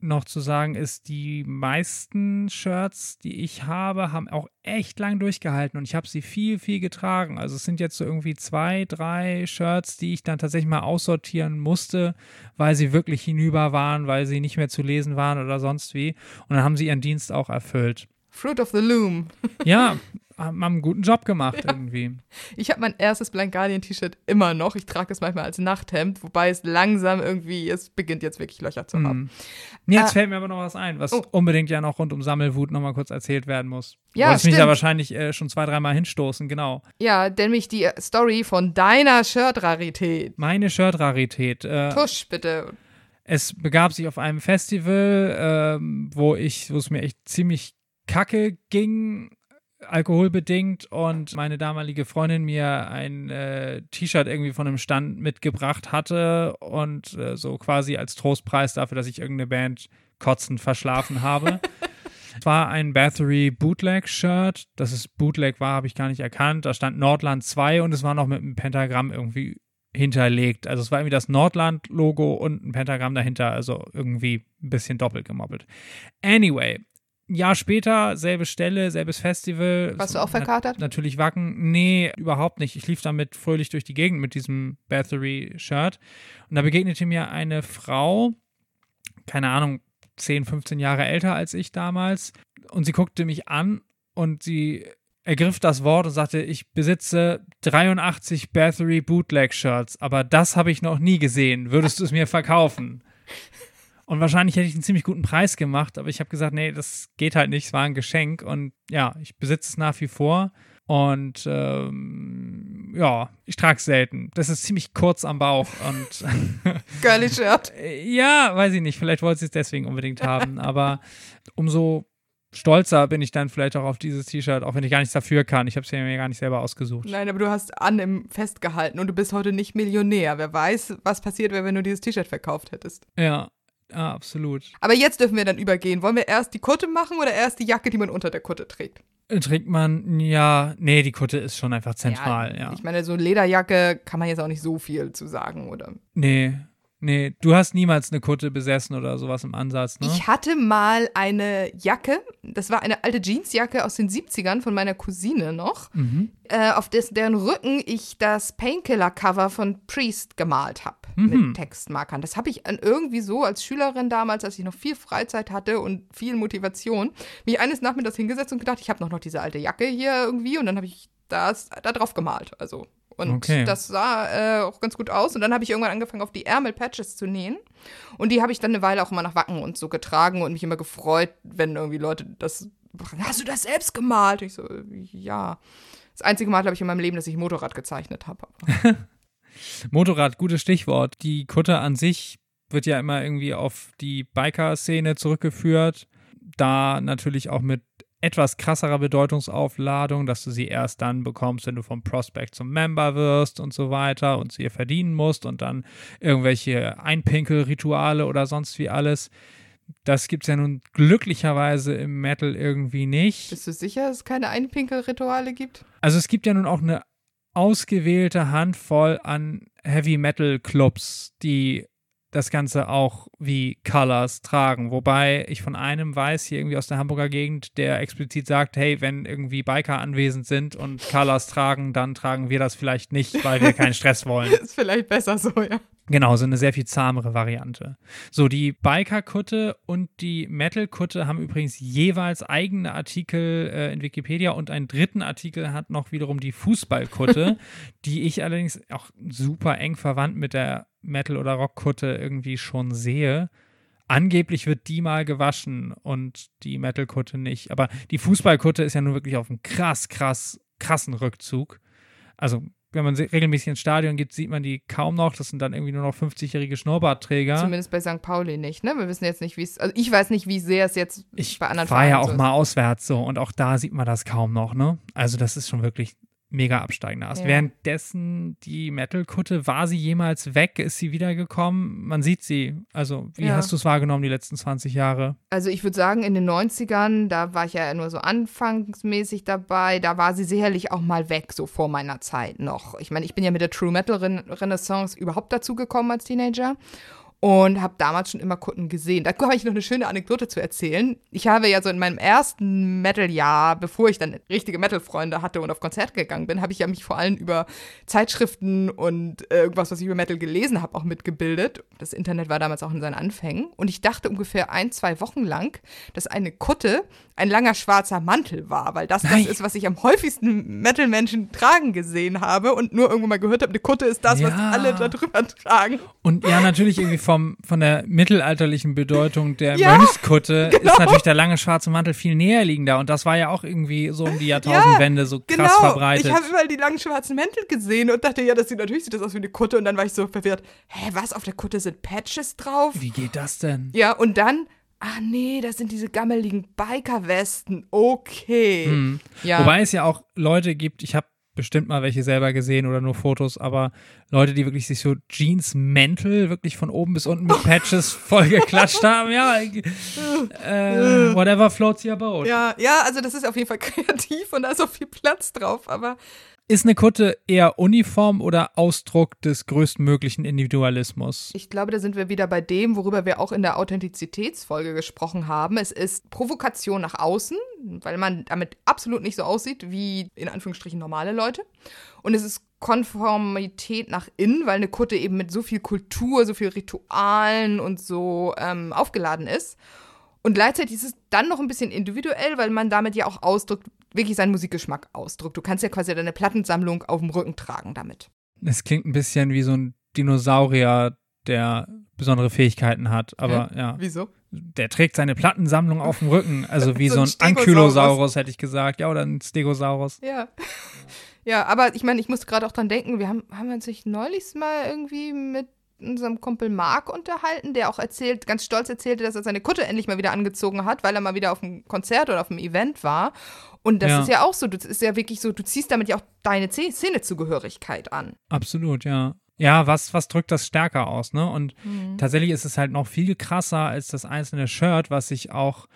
noch zu sagen ist, die meisten Shirts, die ich habe, haben auch echt lang durchgehalten und ich habe sie viel, viel getragen. Also es sind jetzt so irgendwie zwei, drei Shirts, die ich dann tatsächlich mal aussortieren musste, weil sie wirklich hinüber waren, weil sie nicht mehr zu lesen waren oder sonst wie. Und dann haben sie ihren Dienst auch erfüllt. Fruit of the Loom. ja, [LAUGHS] haben einen guten Job gemacht [LAUGHS] ja. irgendwie. Ich habe mein erstes Blind Guardian T-Shirt immer noch. Ich trage es manchmal als Nachthemd, wobei es langsam irgendwie, es beginnt jetzt wirklich Löcher zu haben. Mhm. Jetzt äh, fällt mir aber noch was ein, was oh. unbedingt ja noch rund um Sammelwut nochmal kurz erzählt werden muss. Du ja, wolltest mich da wahrscheinlich äh, schon zwei, dreimal hinstoßen, genau. Ja, nämlich die Story von deiner Shirt-Rarität. Meine Shirt-Rarität. Äh, Tusch, bitte. Es begab sich auf einem Festival, äh, wo ich, wo es mir echt ziemlich kacke ging alkoholbedingt und meine damalige Freundin mir ein äh, T-Shirt irgendwie von einem Stand mitgebracht hatte und äh, so quasi als Trostpreis dafür, dass ich irgendeine Band kotzend verschlafen habe. Es [LAUGHS] war ein Bathory Bootleg-Shirt. Dass es Bootleg war, habe ich gar nicht erkannt. Da stand Nordland 2 und es war noch mit einem Pentagramm irgendwie hinterlegt. Also es war irgendwie das Nordland-Logo und ein Pentagramm dahinter, also irgendwie ein bisschen doppelt gemoppelt. Anyway, ein Jahr später, selbe Stelle, selbes Festival. Warst du auch verkatert? natürlich Wacken. Nee, überhaupt nicht. Ich lief damit fröhlich durch die Gegend mit diesem Bathory-Shirt. Und da begegnete mir eine Frau, keine Ahnung, 10, 15 Jahre älter als ich damals. Und sie guckte mich an und sie ergriff das Wort und sagte, ich besitze 83 Bathory Bootleg Shirts, aber das habe ich noch nie gesehen. Würdest du es mir verkaufen? Und wahrscheinlich hätte ich einen ziemlich guten Preis gemacht, aber ich habe gesagt, nee, das geht halt nicht, es war ein Geschenk und ja, ich besitze es nach wie vor und ähm, ja, ich trage es selten. Das ist ziemlich kurz am Bauch und [LAUGHS] Girly Shirt. ja, weiß ich nicht, vielleicht wollte sie es deswegen unbedingt haben, [LAUGHS] aber umso stolzer bin ich dann vielleicht auch auf dieses T-Shirt, auch wenn ich gar nichts dafür kann. Ich habe es mir gar nicht selber ausgesucht. Nein, aber du hast an im festgehalten und du bist heute nicht Millionär. Wer weiß, was passiert wäre, wenn du dieses T-Shirt verkauft hättest. Ja, ja, absolut. Aber jetzt dürfen wir dann übergehen. Wollen wir erst die Kutte machen oder erst die Jacke, die man unter der Kutte trägt? Trägt man, ja, nee, die Kutte ist schon einfach zentral, ja. Ich meine, so Lederjacke kann man jetzt auch nicht so viel zu sagen, oder? Nee, Nee, du hast niemals eine Kutte besessen oder sowas im Ansatz, ne? Ich hatte mal eine Jacke, das war eine alte Jeansjacke aus den 70ern von meiner Cousine noch, Mhm. äh, auf des, deren Rücken ich das Painkiller-Cover von Priest gemalt habe Mhm. mit Textmarkern. Das habe ich irgendwie so als Schülerin damals, als ich noch viel Freizeit hatte und viel Motivation, mich eines Nachmittags hingesetzt und gedacht, ich habe noch, noch diese alte Jacke hier irgendwie und dann habe ich das da drauf gemalt. Also und Okay. das sah äh, auch ganz gut aus. Und dann habe ich irgendwann angefangen, auf die Ärmel Patches zu nähen. Und die habe ich dann eine Weile auch immer nach Wacken und so getragen und mich immer gefreut, wenn irgendwie Leute das. Hast du das selbst gemalt? Ich so, ja. Das einzige Mal, glaube ich, in meinem Leben, dass ich Motorrad gezeichnet habe. [LAUGHS] Motorrad, gutes Stichwort. Die Kutte an sich wird ja immer irgendwie auf die Biker-Szene zurückgeführt. Da natürlich auch mit etwas krasserer Bedeutungsaufladung, dass du sie erst dann bekommst, wenn du vom Prospect zum Member wirst und so weiter und sie ihr verdienen musst und dann irgendwelche Einpinkelrituale oder sonst wie alles. Das gibt es ja nun glücklicherweise im Metal irgendwie nicht. Bist du sicher, dass es keine Einpinkelrituale gibt? Also es gibt ja nun auch eine ausgewählte Handvoll an Heavy Metal Clubs, die das Ganze auch wie Colors tragen. Wobei ich von einem weiß, hier irgendwie aus der Hamburger Gegend, der explizit sagt, hey, wenn irgendwie Biker anwesend sind und Colors tragen, dann tragen wir das vielleicht nicht, weil wir keinen Stress wollen. [LAUGHS] Ist vielleicht besser so, ja. Genau, so eine sehr viel zahmere Variante. So, die Biker-Kutte und die Metal-Kutte haben übrigens jeweils eigene Artikel äh, in Wikipedia und einen dritten Artikel hat noch wiederum die Fußballkutte, [LAUGHS] die ich allerdings auch super eng verwandt mit der Metal- oder Rockkutte irgendwie schon sehe. Angeblich wird die mal gewaschen und die Metal-Kutte nicht. Aber die Fußballkutte ist ja nun wirklich auf einem krass, krass, krassen Rückzug. Also wenn man regelmäßig ins Stadion geht, sieht man die kaum noch. Das sind dann irgendwie nur noch 50-jährige Schnurrbartträger. Zumindest bei St. Pauli nicht, ne? Wir wissen jetzt nicht, wie es. Also ich weiß nicht, wie sehr es jetzt Ich bei anderen war ja auch so mal auswärts so und auch da sieht man das kaum noch, ne? Also das ist schon wirklich mega absteigender Ast. Ja. Währenddessen die Metal-Kutte, war sie jemals weg? Ist sie wiedergekommen? Man sieht sie. Also wie Ja. hast du es wahrgenommen die letzten 20 Jahre? Also ich würde sagen, in den 90ern, da war ich ja nur so anfangsmäßig dabei, da war sie sicherlich auch mal weg, so vor meiner Zeit noch. Ich meine, ich bin ja mit der True Metal Ren Renaissance überhaupt dazu gekommen als Teenager und habe damals schon immer Kutten gesehen. Da habe ich noch eine schöne Anekdote zu erzählen. Ich habe ja so in meinem ersten Metal-Jahr, bevor ich dann richtige Metal-Freunde hatte und auf Konzerte gegangen bin, habe ich ja mich vor allem über Zeitschriften und äh, irgendwas, was ich über Metal gelesen habe, auch mitgebildet. Das Internet war damals auch in seinen Anfängen. Und ich dachte ungefähr ein, zwei Wochen lang, dass eine Kutte ein langer schwarzer Mantel war, weil das Nein. das ist, was ich am häufigsten Metal-Menschen tragen gesehen habe und nur irgendwo mal gehört habe, eine Kutte ist das, was Ja. alle da drüber tragen. Und ja, natürlich irgendwie vom, von der mittelalterlichen Bedeutung der Ja, Mönchskutte genau. ist natürlich der lange schwarze Mantel viel näher liegender. Und das war ja auch irgendwie so um die Jahrtausendwende so krass Genau, verbreitet. ich habe überall die langen schwarzen Mäntel gesehen und dachte, ja, das sieht natürlich sieht das aus wie eine Kutte und dann war ich so verwirrt. Hä, was auf der Kutte sind Patches drauf? Wie geht das denn? Ja, und dann ah nee, das sind diese gammeligen Biker-Westen. Okay. Hm. Ja. Wobei es ja auch Leute gibt, ich habe bestimmt mal welche selber gesehen oder nur Fotos, aber Leute, die wirklich sich so Jeans-Mäntel wirklich von oben bis unten mit [LAUGHS] Patches voll geklatscht haben, ja, äh, whatever floats your boat. Ja, ja, also das ist auf jeden Fall [LAUGHS] kreativ und da ist auch viel Platz drauf, aber ist eine Kutte eher Uniform oder Ausdruck des größtmöglichen Individualismus? Ich glaube, da sind wir wieder bei dem, worüber wir auch in der Authentizitätsfolge gesprochen haben. Es ist Provokation nach außen, weil man damit absolut nicht so aussieht wie in Anführungsstrichen normale Leute. Und es ist Konformität nach innen, weil eine Kutte eben mit so viel Kultur, so viel Ritualen und so ähm, aufgeladen ist. Und gleichzeitig ist es dann noch ein bisschen individuell, weil man damit ja auch ausdrückt, wirklich seinen Musikgeschmack ausdrückt. Du kannst ja quasi deine Plattensammlung auf dem Rücken tragen damit. Es klingt ein bisschen wie so ein Dinosaurier, der besondere Fähigkeiten hat, aber ja. Wieso? Der trägt seine Plattensammlung auf dem Rücken, also [LAUGHS] wie so, so ein, ein Ankylosaurus, hätte ich gesagt, ja, oder ein Stegosaurus. Ja. Ja, aber ich meine, ich musste gerade auch dran denken, wir haben, haben uns nicht neulich mal irgendwie mit unserem Kumpel Mark unterhalten, der auch erzählt, ganz stolz erzählte, dass er seine Kutte endlich mal wieder angezogen hat, weil er mal wieder auf einem Konzert oder auf einem Event war. Und das ja. ist ja auch so, das ist ja wirklich so, du ziehst damit ja auch deine Szenezugehörigkeit an. Absolut, ja. Ja, was, was drückt das stärker aus, ne? Und mhm. tatsächlich ist es halt noch viel krasser als das einzelne Shirt, was sich auch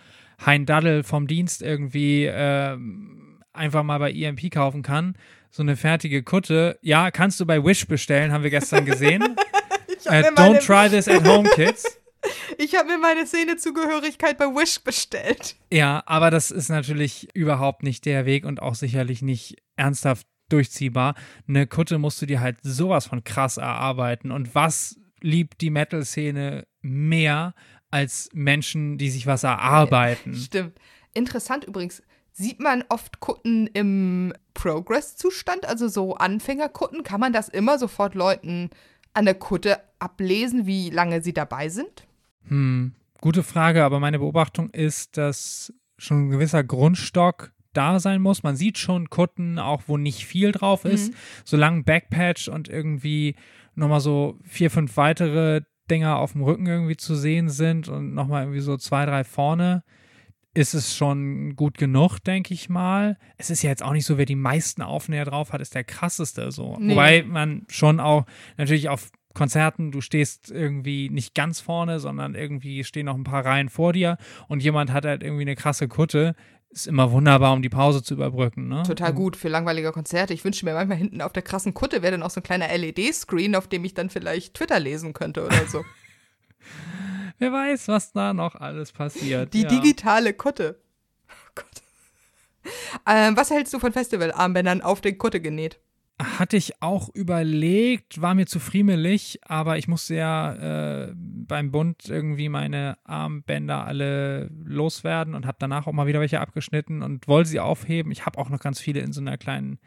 Hein Daddel vom Dienst irgendwie äh, einfach mal bei EMP kaufen kann. So eine fertige Kutte. Ja, kannst du bei Wish bestellen, haben wir gestern gesehen. [LAUGHS] Uh, don't try this at home, kids. Ich habe mir meine Szenezugehörigkeit bei Wish bestellt. Ja, aber das ist natürlich überhaupt nicht der Weg und auch sicherlich nicht ernsthaft durchziehbar. Eine Kutte musst du dir halt sowas von krass erarbeiten. Und was liebt die Metal-Szene mehr als Menschen, die sich was erarbeiten? Stimmt. Interessant übrigens. Sieht man oft Kutten im Progress-Zustand, also so Anfängerkutten? Kann man das immer sofort Leuten an der Kutte ablesen, wie lange sie dabei sind? Hm, gute Frage, aber meine Beobachtung ist, dass schon ein gewisser Grundstock da sein muss. Man sieht schon Kutten, auch wo nicht viel drauf ist. Mhm. Solange Backpatch und irgendwie nochmal so vier, fünf weitere Dinger auf dem Rücken irgendwie zu sehen sind und nochmal irgendwie so zwei, drei vorne, ist es schon gut genug, denke ich mal. Es ist ja jetzt auch nicht so, wer die meisten Aufnäher drauf hat, ist der krasseste so. Nee. Wobei man schon auch natürlich auf Konzerten, du stehst irgendwie nicht ganz vorne, sondern irgendwie stehen noch ein paar Reihen vor dir und jemand hat halt irgendwie eine krasse Kutte. Ist immer wunderbar, um die Pause zu überbrücken. Ne? Total gut für langweilige Konzerte. Ich wünsche mir manchmal hinten auf der krassen Kutte wäre dann auch so ein kleiner LED-Screen, auf dem ich dann vielleicht Twitter lesen könnte oder so. [LAUGHS] Wer weiß, was da noch alles passiert. Die ja. digitale Kutte. Oh Gott. Ähm, was hältst du von Festivalarmbändern auf den Kutte genäht? Hatte ich auch überlegt, war mir zu friemelig, aber ich musste ja äh, beim Bund irgendwie meine Armbänder alle loswerden und habe danach auch mal wieder welche abgeschnitten und wollte sie aufheben. Ich habe auch noch ganz viele in so einer kleinen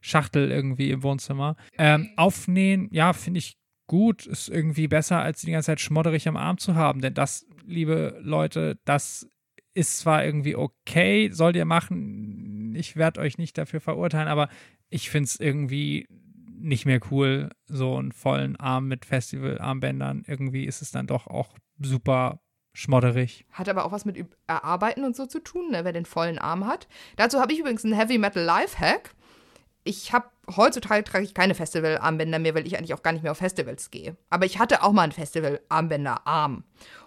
Schachtel irgendwie im Wohnzimmer. Ähm, aufnähen, ja, finde ich gut, ist irgendwie besser, als die ganze Zeit schmodderig am Arm zu haben. Denn das, liebe Leute, das ist zwar irgendwie okay, sollt ihr machen, ich werde euch nicht dafür verurteilen, aber ich finde es irgendwie nicht mehr cool, so einen vollen Arm mit Festivalarmbändern. Irgendwie ist es dann doch auch super schmodderig. Hat aber auch was mit Erarbeiten und so zu tun, ne, wer den vollen Arm hat. Dazu habe ich übrigens einen Heavy Metal Lifehack ich habe heutzutage trage ich keine Festivalarmbänder mehr, weil ich eigentlich auch gar nicht mehr auf Festivals gehe. Aber ich hatte auch mal einen Festivalarmbänderarm.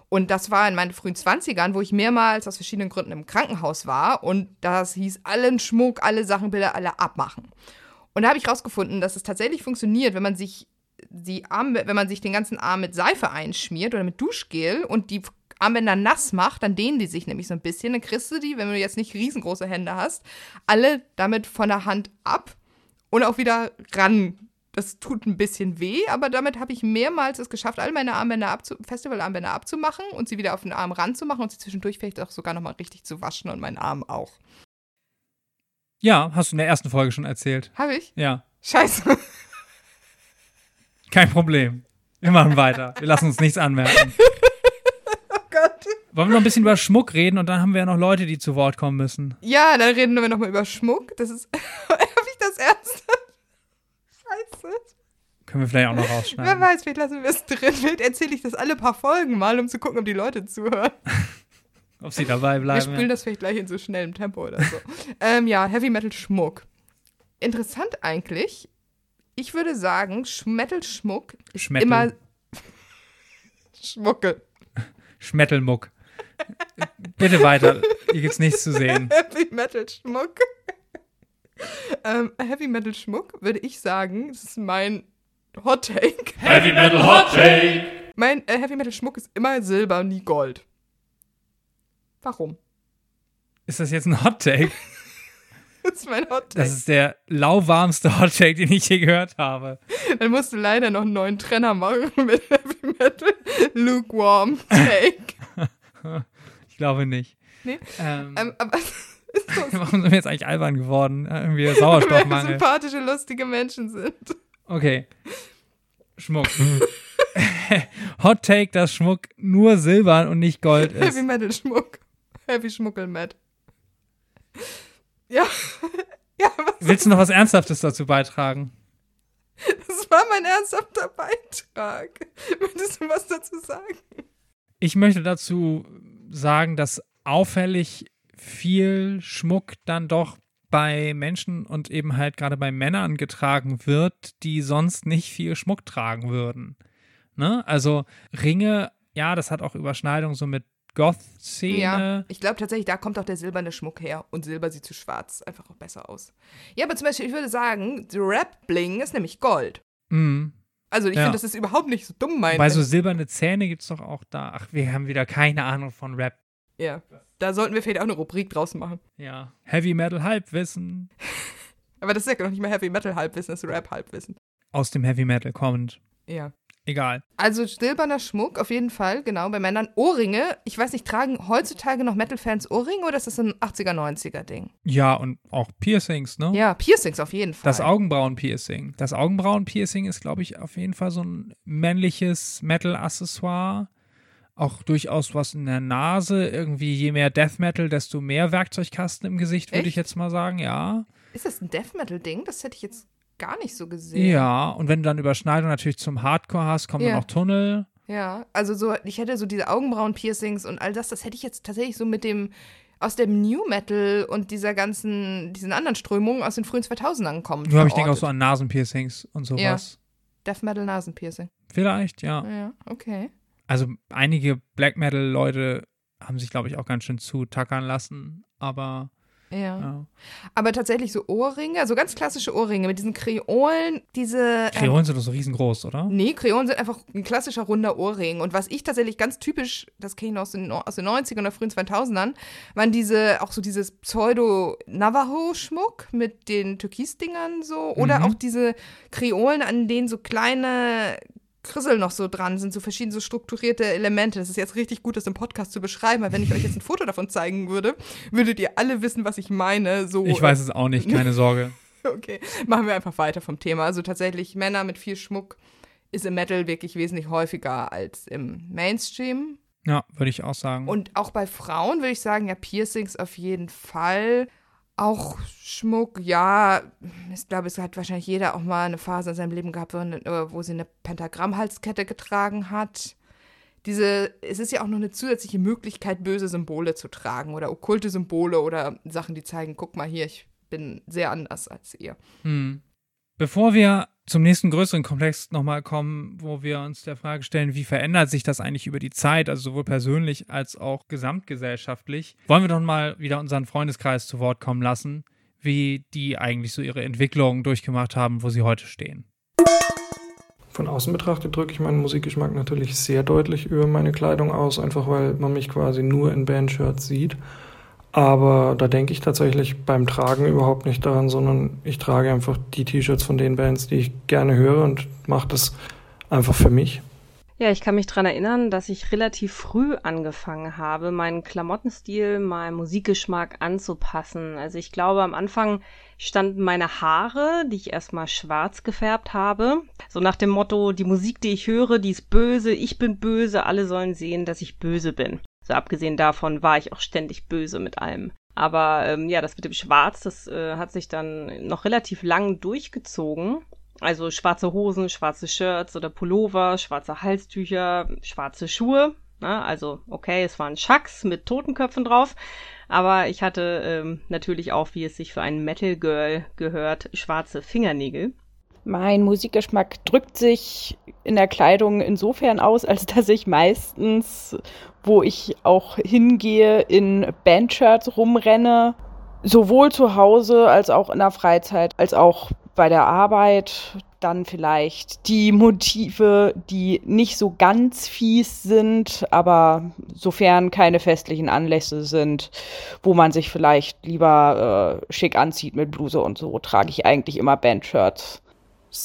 Und das war in meinen frühen 20ern, wo ich mehrmals aus verschiedenen Gründen im Krankenhaus war. Und das hieß allen Schmuck, alle Sachen, Bilder, alle abmachen. Und da habe ich rausgefunden, dass es tatsächlich funktioniert, wenn man sich die Arm, wenn man sich den ganzen Arm mit Seife einschmiert oder mit Duschgel und die Armbänder nass macht, dann dehnen die sich nämlich so ein bisschen. Dann kriegst du die, wenn du jetzt nicht riesengroße Hände hast, alle damit von der Hand ab und auch wieder ran. Das tut ein bisschen weh, aber damit habe ich mehrmals es geschafft, all meine Armbänder abzu Festivalarmbänder abzumachen und sie wieder auf den Arm ranzumachen und sie zwischendurch vielleicht auch sogar nochmal richtig zu waschen und meinen Arm auch. Ja, hast du in der ersten Folge schon erzählt. Habe ich? Ja. Scheiße. [LAUGHS] Kein Problem. Wir machen weiter. Wir lassen uns nichts anmerken. [LAUGHS] oh Gott. Wollen wir noch ein bisschen über Schmuck reden und dann haben wir ja noch Leute, die zu Wort kommen müssen. Ja, dann reden wir nochmal über Schmuck. Das ist. [LAUGHS] Scheiße. Können wir vielleicht auch noch [LAUGHS] rausschneiden. Wer weiß, vielleicht lassen wir es drin. Vielleicht erzähle ich das alle paar Folgen mal, um zu gucken, ob die Leute zuhören. [LAUGHS] ob sie dabei bleiben. Wir spielen ja. das vielleicht gleich in so schnellem Tempo oder so. [LAUGHS] ähm, ja, Heavy Metal Schmuck. interessant eigentlich. Ich würde sagen, Schmettelschmuck ist Schmettel. immer Schmucke. Schmettelmuck. Bitte weiter. Hier gibt's nichts zu sehen. Heavy Metal Schmuck. Ähm, Heavy Metal Schmuck würde ich sagen, das ist mein Hot Take. Heavy Metal Hot Take. Mein äh, Heavy Metal Schmuck ist immer Silber, nie Gold. Warum? Ist das jetzt ein Hot Take? [LAUGHS] Das ist mein Hot Take. Das ist der lauwarmste Hot Take, den ich je gehört habe. Dann musst du leider noch einen neuen Trenner machen [LAUGHS] mit Heavy Metal Lukewarm Take. [LAUGHS] Ich glaube nicht. Nee? Ähm, ähm, aber ist [LAUGHS] warum sind wir jetzt eigentlich albern geworden? Irgendwie [LAUGHS] weil wir Sauerstoffmangel. sympathische, lustige Menschen sind. Okay. Schmuck. [LAUGHS] Hot Take, dass Schmuck nur silbern und nicht Gold ist. Heavy Metal Schmuck. Heavy Schmuckel Matt. Ja. ja, was, Willst du noch was Ernsthaftes dazu beitragen? das war mein ernsthafter Beitrag. Möchtest du was dazu sagen? Ich möchte dazu sagen, dass auffällig viel Schmuck dann doch bei Menschen und eben halt gerade bei Männern getragen wird, die sonst nicht viel Schmuck tragen würden. Ne? Also Ringe, ja, das hat auch Überschneidung so mit Goth-Szene. Ja, ich glaube tatsächlich, da kommt auch der silberne Schmuck her. Und Silber sieht zu schwarz einfach auch besser aus. Ja, aber zum Beispiel, ich würde sagen, Rap-Bling ist nämlich Gold. Mhm. Also ich Ja. finde, das ist überhaupt nicht so dumm, mein Bei so silberne Zähne gibt es doch auch da. Ach, wir haben wieder keine Ahnung von Rap. Ja. Da sollten wir vielleicht auch eine Rubrik draus machen. Ja. Heavy Metal Halbwissen. [LAUGHS] Aber das ist ja noch nicht mehr Heavy Metal Halbwissen, das ist Rap Halbwissen. Aus dem Heavy Metal kommend. Ja. Egal. Also silberner Schmuck auf jeden Fall, genau, bei Männern. Ohrringe, ich weiß nicht, tragen heutzutage noch Metal-Fans Ohrringe oder ist das ein 80er, 90er Ding? Ja, und auch Piercings, ne? Ja, Piercings auf jeden Fall. Das Augenbrauen-Piercing. Das Augenbrauen-Piercing ist, glaube ich, auf jeden Fall so ein männliches Metal-Accessoire. Auch durchaus was in der Nase. Irgendwie, je mehr Death Metal, desto mehr Werkzeugkasten im Gesicht, würde ich jetzt mal sagen, ja. Ist das ein Death Metal-Ding? Das hätte ich jetzt gar nicht so gesehen. Ja, und wenn du dann Überschneidung natürlich zum Hardcore hast, kommen Ja. dann auch Tunnel. Ja, also so, ich hätte so diese Augenbrauen-Piercings und all das, das hätte ich jetzt tatsächlich so mit dem, aus dem New Metal und dieser ganzen, diesen anderen Strömungen aus den frühen 2000ern kommen. Nur habe ich denke auch so an Nasenpiercings und sowas. Death Metal-Nasenpiercing. Vielleicht, ja. Ja, okay. Also einige Black Metal-Leute haben sich, glaube ich, auch ganz schön zutackern lassen. Aber Ja. ja. Aber tatsächlich so Ohrringe, also ganz klassische Ohrringe mit diesen Kreolen, diese. ähm, Kreolen sind doch so riesengroß, oder? Nee, Kreolen sind einfach ein klassischer runder Ohrring. Und was ich tatsächlich ganz typisch, das kenne ich noch aus den, aus den 90ern oder frühen 2000ern, waren diese, auch so dieses Pseudo-Navajo-Schmuck mit den Türkisdingern so. Oder Mhm. auch diese Kreolen, an denen so kleine Krissel noch so dran sind, so verschiedene so strukturierte Elemente. Das ist jetzt richtig gut, das im Podcast zu beschreiben, weil wenn ich euch jetzt ein Foto davon zeigen würde, würdet ihr alle wissen, was ich meine. So, Ich weiß es auch nicht, keine Sorge. [LAUGHS] Okay, machen wir einfach weiter vom Thema. Also tatsächlich Männer mit viel Schmuck ist im Metal wirklich wesentlich häufiger als im Mainstream. Ja, würde ich auch sagen. Und auch bei Frauen würde ich sagen, ja, Piercings auf jeden Fall. Auch Schmuck, ja, ich glaube, es hat wahrscheinlich jeder auch mal eine Phase in seinem Leben gehabt, wo, äh, wo sie eine Pentagrammhalskette getragen hat. Diese, es ist ja auch noch eine zusätzliche Möglichkeit, böse Symbole zu tragen oder okkulte Symbole oder Sachen, die zeigen, guck mal hier, ich bin sehr anders als ihr. Hm. Bevor wir zum nächsten größeren Komplex nochmal kommen, wo wir uns der Frage stellen, wie verändert sich das eigentlich über die Zeit, also sowohl persönlich als auch gesamtgesellschaftlich, wollen wir doch mal wieder unseren Freundeskreis zu Wort kommen lassen, wie die eigentlich so ihre Entwicklung durchgemacht haben, wo sie heute stehen. Von außen betrachtet drücke ich meinen Musikgeschmack natürlich sehr deutlich über meine Kleidung aus, einfach weil man mich quasi nur in Bandshirts sieht. Aber da denke ich tatsächlich beim Tragen überhaupt nicht daran, sondern ich trage einfach die T-Shirts von den Bands, die ich gerne höre und mache das einfach für mich. Ja, ich kann mich dran erinnern, dass ich relativ früh angefangen habe, meinen Klamottenstil meinem Musikgeschmack anzupassen. Also ich glaube, am Anfang standen meine Haare, die ich erstmal schwarz gefärbt habe. So nach dem Motto, die Musik, die ich höre, die ist böse, ich bin böse, alle sollen sehen, dass ich böse bin. So abgesehen davon war ich auch ständig böse mit allem. Aber ähm, ja, das mit dem Schwarz, das äh, hat sich dann noch relativ lang durchgezogen. Also schwarze Hosen, schwarze Shirts oder Pullover, schwarze Halstücher, schwarze Schuhe. Na, also okay, es waren Schacks mit Totenköpfen drauf. Aber ich hatte ähm, natürlich auch, wie es sich für ein Metal Girl gehört, schwarze Fingernägel. Mein Musikgeschmack drückt sich in der Kleidung insofern aus, als dass ich meistens, wo ich auch hingehe, in Bandshirts rumrenne. Sowohl zu Hause als auch in der Freizeit, als auch bei der Arbeit. Dann vielleicht die Motive, die nicht so ganz fies sind, aber sofern keine festlichen Anlässe sind, wo man sich vielleicht lieber äh, schick anzieht mit Bluse und so, trage ich eigentlich immer Bandshirts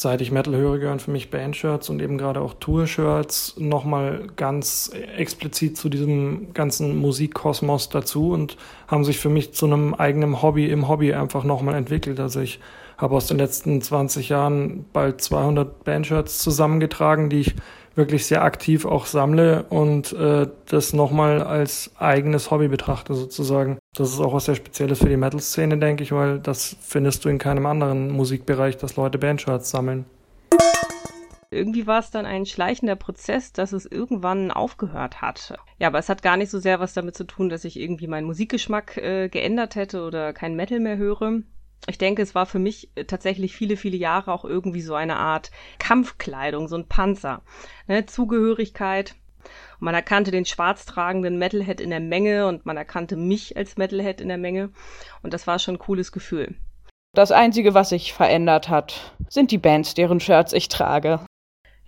seit ich Metal höre, gehören für mich Bandshirts und eben gerade auch Tour-Shirts nochmal ganz explizit zu diesem ganzen Musikkosmos dazu und haben sich für mich zu einem eigenen Hobby im Hobby einfach nochmal entwickelt. Also ich habe aus den letzten 20 Jahren bald 200 Bandshirts zusammengetragen, die ich wirklich sehr aktiv auch sammle und äh, das nochmal als eigenes Hobby betrachte sozusagen. Das ist auch was sehr Spezielles für die Metal-Szene, denke ich, weil das findest du in keinem anderen Musikbereich, dass Leute Bandshirts sammeln. Irgendwie war es dann ein schleichender Prozess, dass es irgendwann aufgehört hat. Ja, aber es hat gar nicht so sehr was damit zu tun, dass ich irgendwie meinen Musikgeschmack äh, geändert hätte oder kein Metal mehr höre, ich denke, es war für mich äh, tatsächlich viele, viele Jahre auch irgendwie so eine Art Kampfkleidung, so ein Panzer. Ne? Zugehörigkeit. Man erkannte den schwarz tragenden Metalhead in der Menge und man erkannte mich als Metalhead in der Menge. Und das war schon ein cooles Gefühl. Das Einzige, was sich verändert hat, sind die Bands, deren Shirts ich trage.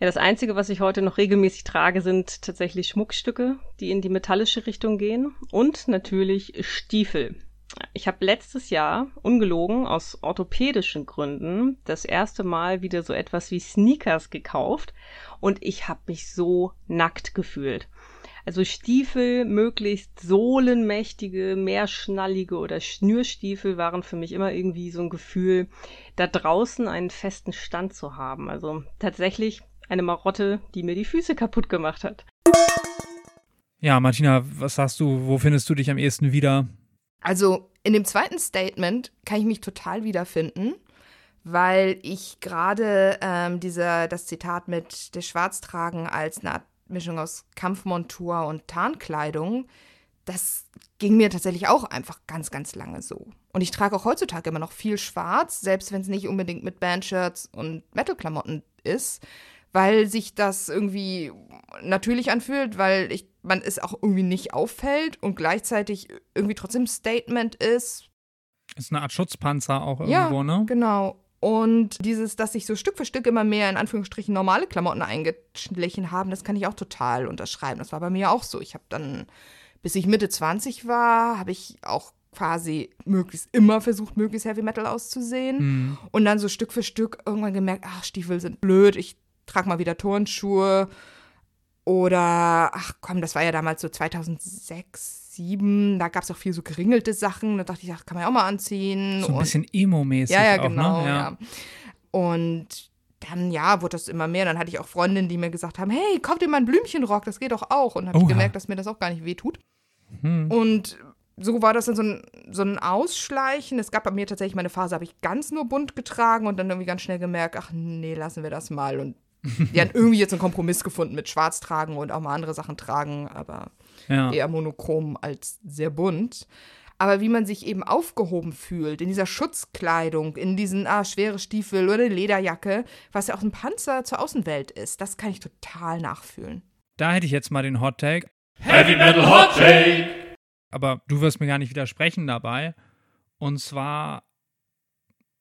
Ja, das Einzige, was ich heute noch regelmäßig trage, sind tatsächlich Schmuckstücke, die in die metallische Richtung gehen. Und natürlich Stiefel. Ich habe letztes Jahr, ungelogen, aus orthopädischen Gründen, das erste Mal wieder so etwas wie Sneakers gekauft und ich habe mich so nackt gefühlt. Also Stiefel, möglichst sohlenmächtige, mehrschnallige oder Schnürstiefel waren für mich immer irgendwie so ein Gefühl, da draußen einen festen Stand zu haben. Also tatsächlich eine Marotte, die mir die Füße kaputt gemacht hat. Ja, Martina, was sagst du, wo findest du dich am ehesten wieder? Also in dem zweiten Statement kann ich mich total wiederfinden, weil ich gerade ähm, dieser das Zitat mit der Schwarztragen als eine Art Mischung aus Kampfmontur und Tarnkleidung, das ging mir tatsächlich auch einfach ganz, ganz lange so. Und ich trage auch heutzutage immer noch viel Schwarz, selbst wenn es nicht unbedingt mit Bandshirts und Metal-Klamotten ist weil sich das irgendwie natürlich anfühlt, weil ich, man es auch irgendwie nicht auffällt und gleichzeitig irgendwie trotzdem Statement ist. Ist eine Art Schutzpanzer auch irgendwo, ja, ne? Genau. Und dieses, dass sich so Stück für Stück immer mehr in Anführungsstrichen normale Klamotten eingeschlichen haben, das kann ich auch total unterschreiben. Das war bei mir auch so. Ich habe dann, bis ich Mitte 20 war, habe ich auch quasi möglichst immer versucht, möglichst Heavy Metal auszusehen. Mhm. Und dann so Stück für Stück irgendwann gemerkt, ach, Stiefel sind blöd, ich trag mal wieder Turnschuhe. Oder, ach komm, das war ja damals so 2006, 2007. Da gab es auch viel so geringelte Sachen. Da dachte ich, ach, kann man ja auch mal anziehen. So ein bisschen Emo-mäßig. Ja, ja, auch, genau. Ne? Ja. ja. Und dann, ja, wurde das immer mehr. Dann hatte ich auch Freundinnen, die mir gesagt haben, hey, kauf dir mal einen Blümchenrock, das geht doch auch. Und habe ich gemerkt, dass mir das auch gar nicht wehtut. Hm. Und so war das dann so ein, so ein Ausschleichen. Es gab bei mir tatsächlich meine Phase, habe ich ganz nur bunt getragen und dann irgendwie ganz schnell gemerkt, ach nee, lassen wir das mal. Und die haben irgendwie jetzt einen Kompromiss gefunden mit Schwarz tragen und auch mal andere Sachen tragen, aber ja. eher monochrom als sehr bunt. Aber wie man sich eben aufgehoben fühlt, in dieser Schutzkleidung, in diesen ah, schwere Stiefel oder Lederjacke, was ja auch ein Panzer zur Außenwelt ist, das kann ich total nachfühlen. Da hätte ich jetzt mal den Hot Take. Heavy Metal Hot Take! Aber du wirst mir gar nicht widersprechen dabei. Und zwar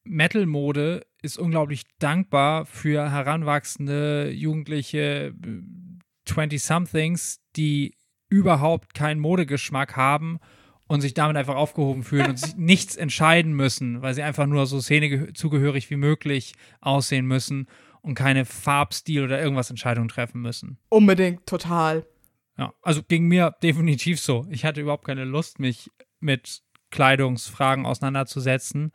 Metal-Mode ist unglaublich dankbar für heranwachsende Jugendliche, 20-somethings, die überhaupt keinen Modegeschmack haben und sich damit einfach aufgehoben fühlen und sich [LAUGHS] nichts entscheiden müssen, weil sie einfach nur so szenezugehörig wie möglich aussehen müssen und keine Farbstil oder irgendwas Entscheidungen treffen müssen. Unbedingt, total. Ja, also ging mir definitiv so. Ich hatte überhaupt keine Lust, mich mit Kleidungsfragen auseinanderzusetzen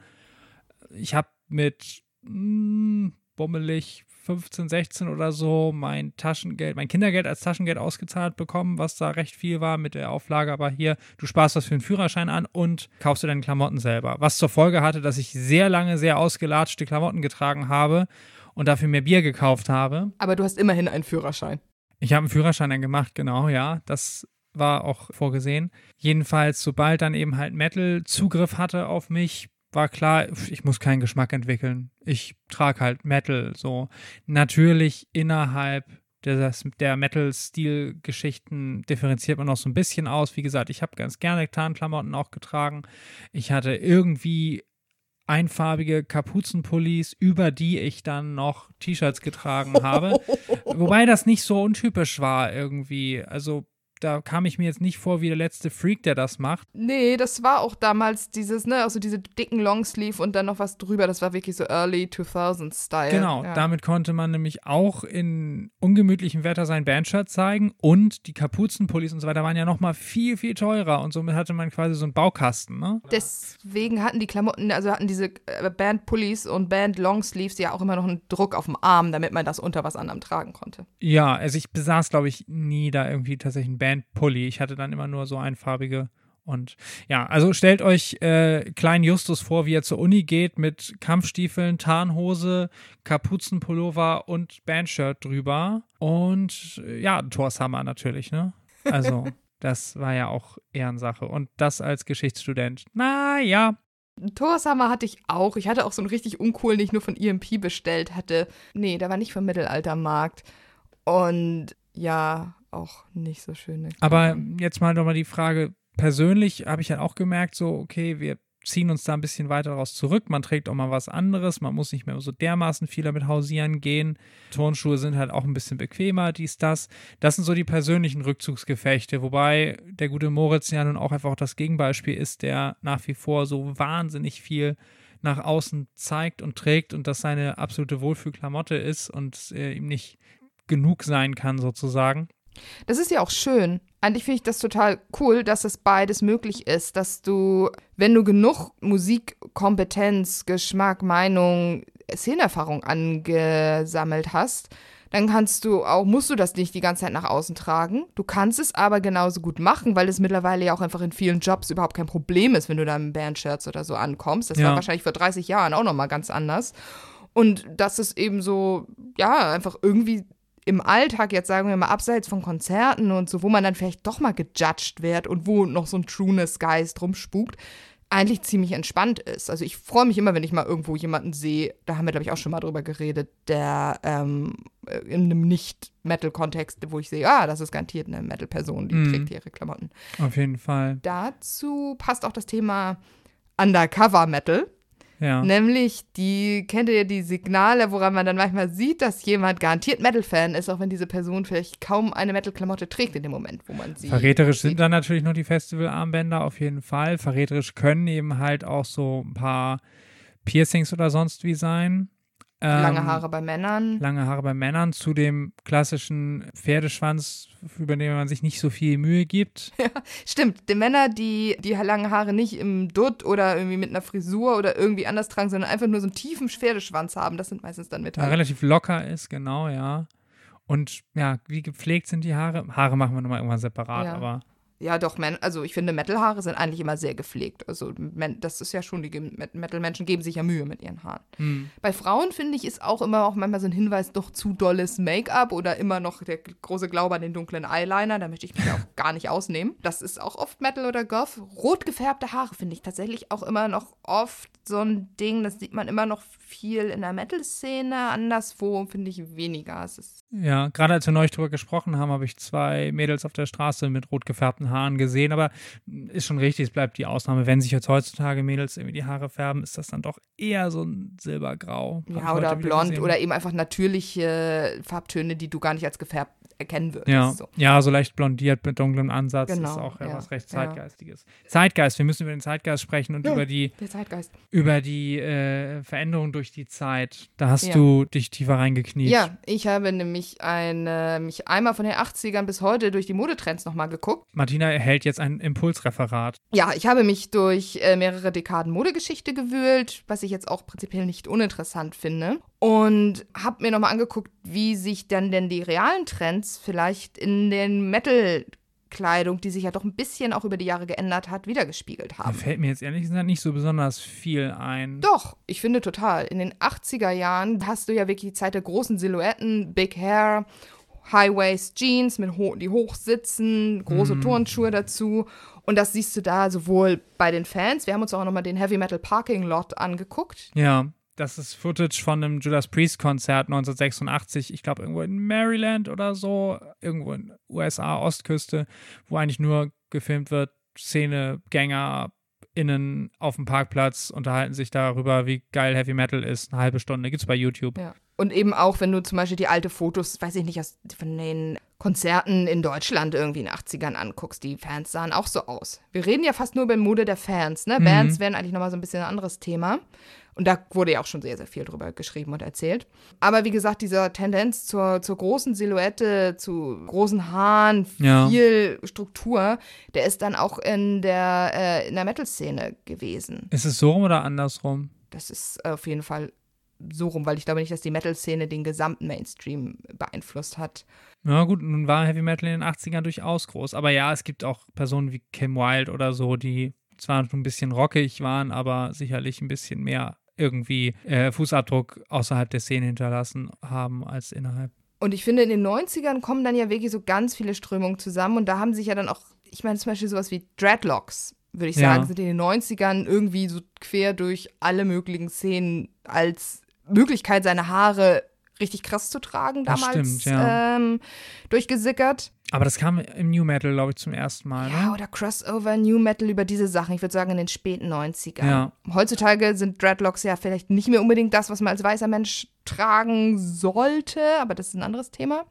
ich habe mit mh, hm, bummelig 15, 16 oder so mein Taschengeld, mein Kindergeld als Taschengeld ausgezahlt bekommen, was da recht viel war mit der Auflage, aber hier, du sparst das für einen Führerschein an und kaufst dir deine Klamotten selber. Was zur Folge hatte, dass ich sehr lange sehr ausgelatschte Klamotten getragen habe und dafür mehr Bier gekauft habe. Aber du hast immerhin einen Führerschein. Ich habe einen Führerschein dann gemacht, genau, ja. Das war auch vorgesehen. Jedenfalls, sobald dann eben halt Metal Zugriff hatte auf mich, war klar, ich muss keinen Geschmack entwickeln. Ich trage halt Metal so. Natürlich innerhalb der, der Metal-Stil-Geschichten differenziert man noch so ein bisschen aus. Wie gesagt, ich habe ganz gerne Tarnklamotten auch getragen. Ich hatte irgendwie einfarbige Kapuzenpullis, über die ich dann noch T-Shirts getragen habe. [LAUGHS] Wobei das nicht so untypisch war irgendwie. Also da kam ich mir jetzt nicht vor wie der letzte Freak, der das macht. Nee, das war auch damals dieses, ne, also diese dicken Longsleeve und dann noch was drüber. Das war wirklich so Early 2000s Style. Genau, ja. damit konnte man nämlich auch in ungemütlichem Wetter sein Bandshirt zeigen und die Kapuzenpullis und so weiter waren ja nochmal viel, viel teurer und somit hatte man quasi so einen Baukasten, ne? Deswegen hatten die Klamotten, also hatten diese äh, Band-Pullis und Band-Longsleeves ja auch immer noch einen Druck auf dem Arm, damit man das unter was anderem tragen konnte. Ja, also ich besaß, glaube ich, nie da irgendwie tatsächlich einen Band-Pulli. Ich hatte dann immer nur so einfarbige. Und ja, also stellt euch äh, kleinen Justus vor, wie er zur Uni geht mit Kampfstiefeln, Tarnhose, Kapuzenpullover und Bandshirt drüber. Und äh, ja, Torshammer natürlich, ne? Also, [LAUGHS] das war ja auch Ehrensache. Und das als Geschichtsstudent. Naja, Torshammer hatte ich auch. Ich hatte auch so einen richtig uncoolen, den ich nur von EMP bestellt hatte. Nee, der war nicht vom Mittelaltermarkt. Und ja, auch nicht so schöne. Aber jetzt mal nochmal die Frage, persönlich habe ich halt auch gemerkt, so, okay, wir ziehen uns da ein bisschen weiter daraus zurück. Man trägt auch mal was anderes. Man muss nicht mehr so dermaßen viel damit hausieren gehen. Turnschuhe sind halt auch ein bisschen bequemer, dies, das. Das sind so die persönlichen Rückzugsgefechte. Wobei der gute Moritz ja nun auch einfach das Gegenbeispiel ist, der nach wie vor so wahnsinnig viel nach außen zeigt und trägt und das seine absolute Wohlfühlklamotte ist und äh, ihm nicht genug sein kann, sozusagen. Das ist ja auch schön. Eigentlich finde ich das total cool, dass das beides möglich ist, dass du, wenn du genug Musikkompetenz, Geschmack, Meinung, Szenenerfahrung angesammelt hast, dann kannst du auch, musst du das nicht die ganze Zeit nach außen tragen. Du kannst es aber genauso gut machen, weil es mittlerweile ja auch einfach in vielen Jobs überhaupt kein Problem ist, wenn du da im Bandshirts oder so ankommst. Das Ja. war wahrscheinlich vor 30 Jahren auch nochmal ganz anders. Und das ist eben so, ja, einfach irgendwie im Alltag, jetzt sagen wir mal, abseits von Konzerten und so, wo man dann vielleicht doch mal gejudged wird und wo noch so ein Trueness-Geist rumspukt, eigentlich ziemlich entspannt ist. Also ich freue mich immer, wenn ich mal irgendwo jemanden sehe, da haben wir, glaube ich, auch schon mal drüber geredet, der ähm, in einem Nicht-Metal-Kontext, wo ich sehe, ah, das ist garantiert eine Metal-Person, die Mhm. trägt ihre Klamotten. Auf jeden Fall. Dazu passt auch das Thema Undercover-Metal. Ja. Nämlich, die, kennt ihr die Signale, woran man dann manchmal sieht, dass jemand garantiert Metal-Fan ist, auch wenn diese Person vielleicht kaum eine Metal-Klamotte trägt in dem Moment, wo man sie. Verräterisch sieht. sind dann natürlich noch die Festivalarmbänder, auf jeden Fall. Verräterisch können eben halt auch so ein paar Piercings oder sonst wie sein. Ähm, Lange Haare bei Männern. Lange Haare bei Männern zu dem klassischen Pferdeschwanz, über den man sich nicht so viel Mühe gibt. [LAUGHS] Stimmt, die Männer, die die langen Haare nicht im Dutt oder irgendwie mit einer Frisur oder irgendwie anders tragen, sondern einfach nur so einen tiefen Pferdeschwanz haben, das sind meistens dann Der Metalle. relativ locker ist, genau, ja. Und ja, wie gepflegt sind die Haare? Haare machen wir nochmal irgendwann separat, Ja. aber Ja, doch, also ich finde, Metal-Haare sind eigentlich immer sehr gepflegt. Also das ist ja schon, die Metal-Menschen geben sich ja Mühe mit ihren Haaren. hm, Bei Frauen, finde ich, ist auch immer auch manchmal so ein Hinweis, doch zu dolles Make-up oder immer noch der große Glaube an den dunklen Eyeliner. Da möchte ich mich auch gar nicht ausnehmen. Das ist auch oft Metal oder Goth. Rot gefärbte Haare finde ich tatsächlich auch immer noch oft so ein Ding. Das sieht man immer noch viel in der Metal-Szene. Anderswo finde ich weniger. Es ist ja, gerade als wir neulich drüber gesprochen haben, habe ich zwei Mädels auf der Straße mit rot gefärbten Haaren gesehen, aber ist schon richtig, es bleibt die Ausnahme. Wenn sich jetzt heutzutage Mädels irgendwie die Haare färben, ist das dann doch eher so ein Silbergrau. Ja, oder blond oder eben einfach natürliche Farbtöne, die du gar nicht als gefärbt erkennen würdest. Ja, So. ja, so leicht blondiert mit dunklem Ansatz Genau, ist auch ja, ja, was recht ja. Zeitgeistiges. Zeitgeist, wir müssen über den Zeitgeist sprechen und Ja. über die, Der Zeitgeist. über die äh, Veränderung durch die Zeit. Da hast Ja. du dich tiefer reingekniet. Ja, ich habe nämlich eine, mich einmal von den 80ern bis heute durch die Modetrends nochmal geguckt. Martina erhält jetzt ein Impulsreferat. Ja, ich habe mich durch äh, mehrere Dekaden Modegeschichte gewühlt, was ich jetzt auch prinzipiell nicht uninteressant finde. Und habe mir nochmal angeguckt, wie sich dann denn die realen Trends vielleicht in den Metal-Kleidung, die sich ja doch ein bisschen auch über die Jahre geändert hat, wiedergespiegelt Da haben. fällt mir jetzt ehrlich gesagt nicht so besonders viel ein. Doch, ich finde total. In den 80er Jahren hast du ja wirklich die Zeit der großen Silhouetten, Big Hair, High-Waist Jeans, mit ho die hoch sitzen, große Mhm. Turnschuhe dazu. Und das siehst du da sowohl bei den Fans, wir haben uns auch nochmal den Heavy Metal Parking Lot angeguckt. Ja, das ist Footage von einem Judas Priest Konzert 1986, ich glaube irgendwo in Maryland oder so, irgendwo in USA Ostküste, wo eigentlich nur gefilmt wird, Szene Gänger innen auf dem Parkplatz unterhalten sich darüber, wie geil Heavy Metal ist. Eine halbe Stunde gibt's bei YouTube. Ja. Und eben auch, wenn du zum Beispiel die alte Fotos, weiß ich nicht, aus, von den Konzerten in Deutschland irgendwie in den 80ern anguckst, die Fans sahen auch so aus. Wir reden ja fast nur über Mode der Fans, ne? Mhm. Bands wären eigentlich nochmal so ein bisschen ein anderes Thema. Und da wurde ja auch schon sehr, sehr viel drüber geschrieben und erzählt. Aber wie gesagt, dieser Tendenz zur, zur großen Silhouette, zu großen Haaren, Ja. viel Struktur, der ist dann auch in der, äh, in der Metal-Szene gewesen. Ist es so rum oder andersrum? Das ist auf jeden Fall so rum, weil ich glaube nicht, dass die Metal-Szene den gesamten Mainstream beeinflusst hat. Ja, gut, nun war Heavy Metal in den 80ern durchaus groß. Aber ja, es gibt auch Personen wie Kim Wilde oder so, die zwar schon ein bisschen rockig waren, aber sicherlich ein bisschen mehr irgendwie äh, Fußabdruck außerhalb der Szene hinterlassen haben als innerhalb. Und ich finde, in den 90ern kommen dann ja wirklich so ganz viele Strömungen zusammen und da haben sich ja dann auch, ich meine zum Beispiel sowas wie Dreadlocks, würde ich Ja. sagen, sind in den 90ern irgendwie so quer durch alle möglichen Szenen als Möglichkeit, seine Haare richtig krass zu tragen Das damals stimmt, ja. ähm, durchgesickert. Aber das kam im New Metal, glaube ich, zum ersten Mal. Ja, Ne? oder Crossover, New Metal über diese Sachen. Ich würde sagen, in den späten 90ern. Ja. Heutzutage sind Dreadlocks ja vielleicht nicht mehr unbedingt das, was man als weißer Mensch tragen sollte, aber das ist ein anderes Thema.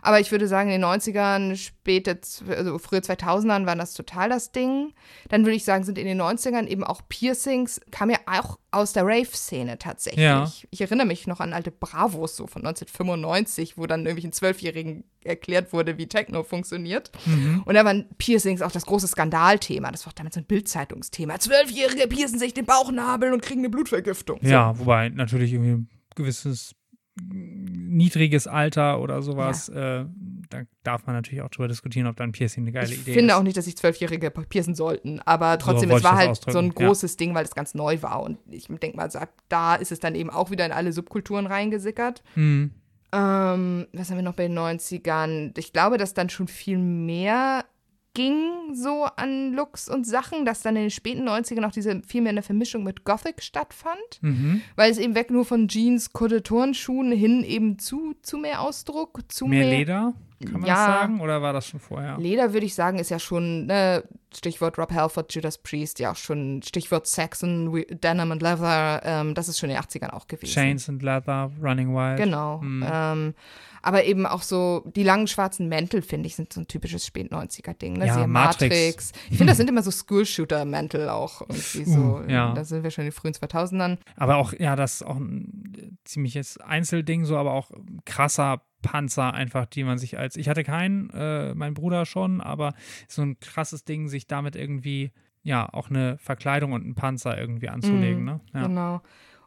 Aber ich würde sagen, in den 90ern, späte, also frühe 2000ern waren das total das Ding. Dann würde ich sagen, sind in den 90ern eben auch Piercings, kam ja auch aus der Rave-Szene tatsächlich. Ja. Ich erinnere mich noch an alte Bravos so von 1995, wo dann irgendwelchen Zwölfjährigen erklärt wurde, wie Techno funktioniert. Mhm. Und da waren Piercings auch das große Skandalthema. Das war damit so ein Bildzeitungsthema. Zwölfjährige piercen sich den Bauchnabel und kriegen eine Blutvergiftung. So. Ja, wobei natürlich irgendwie ein gewisses niedriges Alter oder sowas, äh, da darf man natürlich auch drüber diskutieren, ob dann Piercing eine geile Ich Idee finde ist. auch nicht, dass sich Zwölfjährige piercen sollten, aber trotzdem, wollte es war ich halt so ein ausdrücken, ja. großes Ding, weil es ganz neu war. Und ich denke mal, da ist es dann eben auch wieder in alle Subkulturen reingesickert. Hm. Ähm, was haben wir noch bei den 90ern? Ich glaube, dass dann schon viel mehr ging so an Looks und Sachen, dass dann in den späten 90ern auch diese viel mehr eine Vermischung mit Gothic stattfand. Mhm. Weil es eben weg nur von Jeans, Kutte, Turnschuhen hin eben zu, zu mehr Ausdruck, zu Mehr mehr, Leder, kann man Ja. sagen? Oder war das schon vorher? Leder würde ich sagen, ist ja schon, ne, Stichwort Rob Halford, Judas Priest, ja auch schon, Stichwort Saxon, We- Denim and Leather, ähm, das ist schon in den 80ern auch gewesen. Chains and Leather, Running Wild. Genau. Hm. Ähm, aber eben auch so, die langen schwarzen Mäntel, finde ich, sind so ein typisches Spät-90er-Ding. Ne? Ja, Siehe Matrix. Ich finde, das [LAUGHS] sind immer so School-Shooter-Mäntel auch irgendwie so. Uh, ja. Da sind wir schon in den frühen 2000ern. Aber auch, ja, das ist auch ein ziemliches Einzelding, so, aber auch krasser Panzer einfach, die man sich als, ich hatte keinen, äh, mein Bruder schon, aber so ein krasses Ding, sich damit irgendwie, ja, auch eine Verkleidung und einen Panzer irgendwie anzulegen, Mhm, ne? Ja. Genau.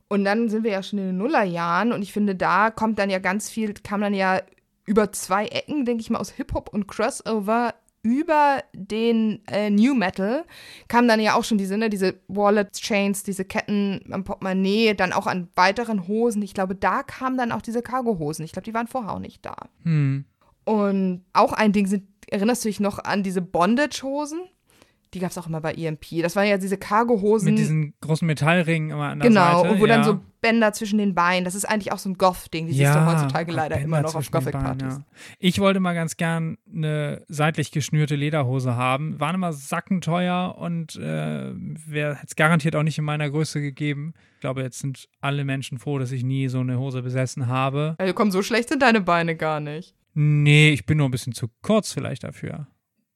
Und dann sind wir ja schon in den Nullerjahren und ich finde, da kommt dann ja ganz viel, kam dann ja über zwei Ecken, denke ich mal, aus Hip-Hop und Crossover über den äh, New Metal kamen dann ja auch schon diese, ne, diese Wallets, Chains, diese Ketten am Portemonnaie, dann auch an weiteren Hosen. Ich glaube, da kamen dann auch diese Cargo-Hosen. Ich glaube, die waren vorher auch nicht da. Hm. Und auch ein Ding sind, erinnerst du dich noch an diese Bondage-Hosen? Die gab es auch immer bei EMP. Das waren ja diese Cargo-Hosen. Mit diesen großen Metallringen immer an der Genau, Seite. und wo ja. dann so Bänder zwischen den Beinen, das ist eigentlich auch so ein Goth-Ding, die siehst du heutzutage leider Bänder immer noch auf Gothic-Partys. Ja. Ich wollte mal ganz gern eine seitlich geschnürte Lederhose haben. Waren immer sackenteuer und äh, wäre es garantiert auch nicht in meiner Größe gegeben. Ich glaube, jetzt sind alle Menschen froh, dass ich nie so eine Hose besessen habe. Also komm, so schlecht sind deine Beine gar nicht. Nee, ich bin nur ein bisschen zu kurz vielleicht dafür.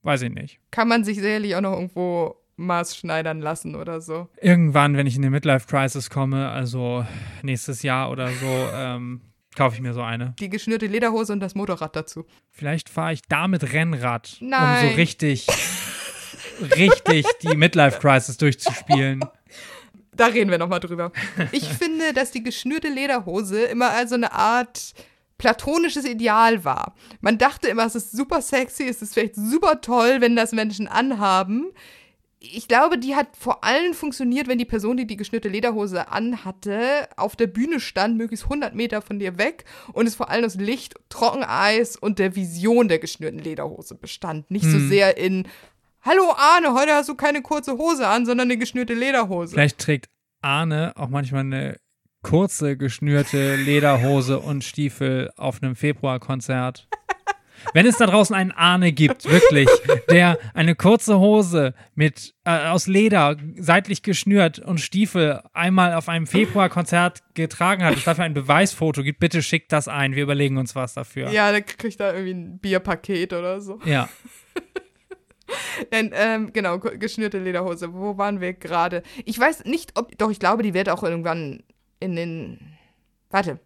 Weiß ich nicht. Kann man sich sicherlich auch noch irgendwo maßschneidern lassen oder so. Irgendwann, wenn ich in eine Midlife-Crisis komme, also nächstes Jahr oder so, [LAUGHS] ähm, kaufe ich mir so eine. Die geschnürte Lederhose und das Motorrad dazu. Vielleicht fahre ich damit Rennrad, um Nein. so richtig, [LAUGHS] richtig die Midlife-Crisis durchzuspielen. Da reden wir nochmal drüber. Ich finde, dass die geschnürte Lederhose immer also eine Art platonisches Ideal war. Man dachte immer, es ist super sexy, es ist vielleicht super toll, wenn das Menschen anhaben. ich glaube, die hat vor allem funktioniert, wenn die Person, die die geschnürte Lederhose anhatte, auf der Bühne stand, möglichst 100 Meter von dir weg und es vor allem aus Licht, Trockeneis und der Vision der geschnürten Lederhose bestand. Nicht so Hm. sehr in, hallo Arne, heute hast du keine kurze Hose an, sondern eine geschnürte Lederhose. Vielleicht trägt Arne auch manchmal eine kurze geschnürte Lederhose und Stiefel auf einem Februarkonzert. Wenn es da draußen einen Arne gibt, wirklich, der eine kurze Hose mit äh, aus Leder seitlich geschnürt und Stiefel einmal auf einem Februarkonzert getragen hat, es dafür ein Beweisfoto gibt, bitte schickt das ein. Wir überlegen uns was dafür. Ja, dann kriegt er irgendwie ein Bierpaket oder so. ja. [LAUGHS] Nein, ähm, genau, ge- geschnürte Lederhose. Wo waren wir gerade? Ich weiß nicht, ob, doch, ich glaube, die wird auch irgendwann in den, warte.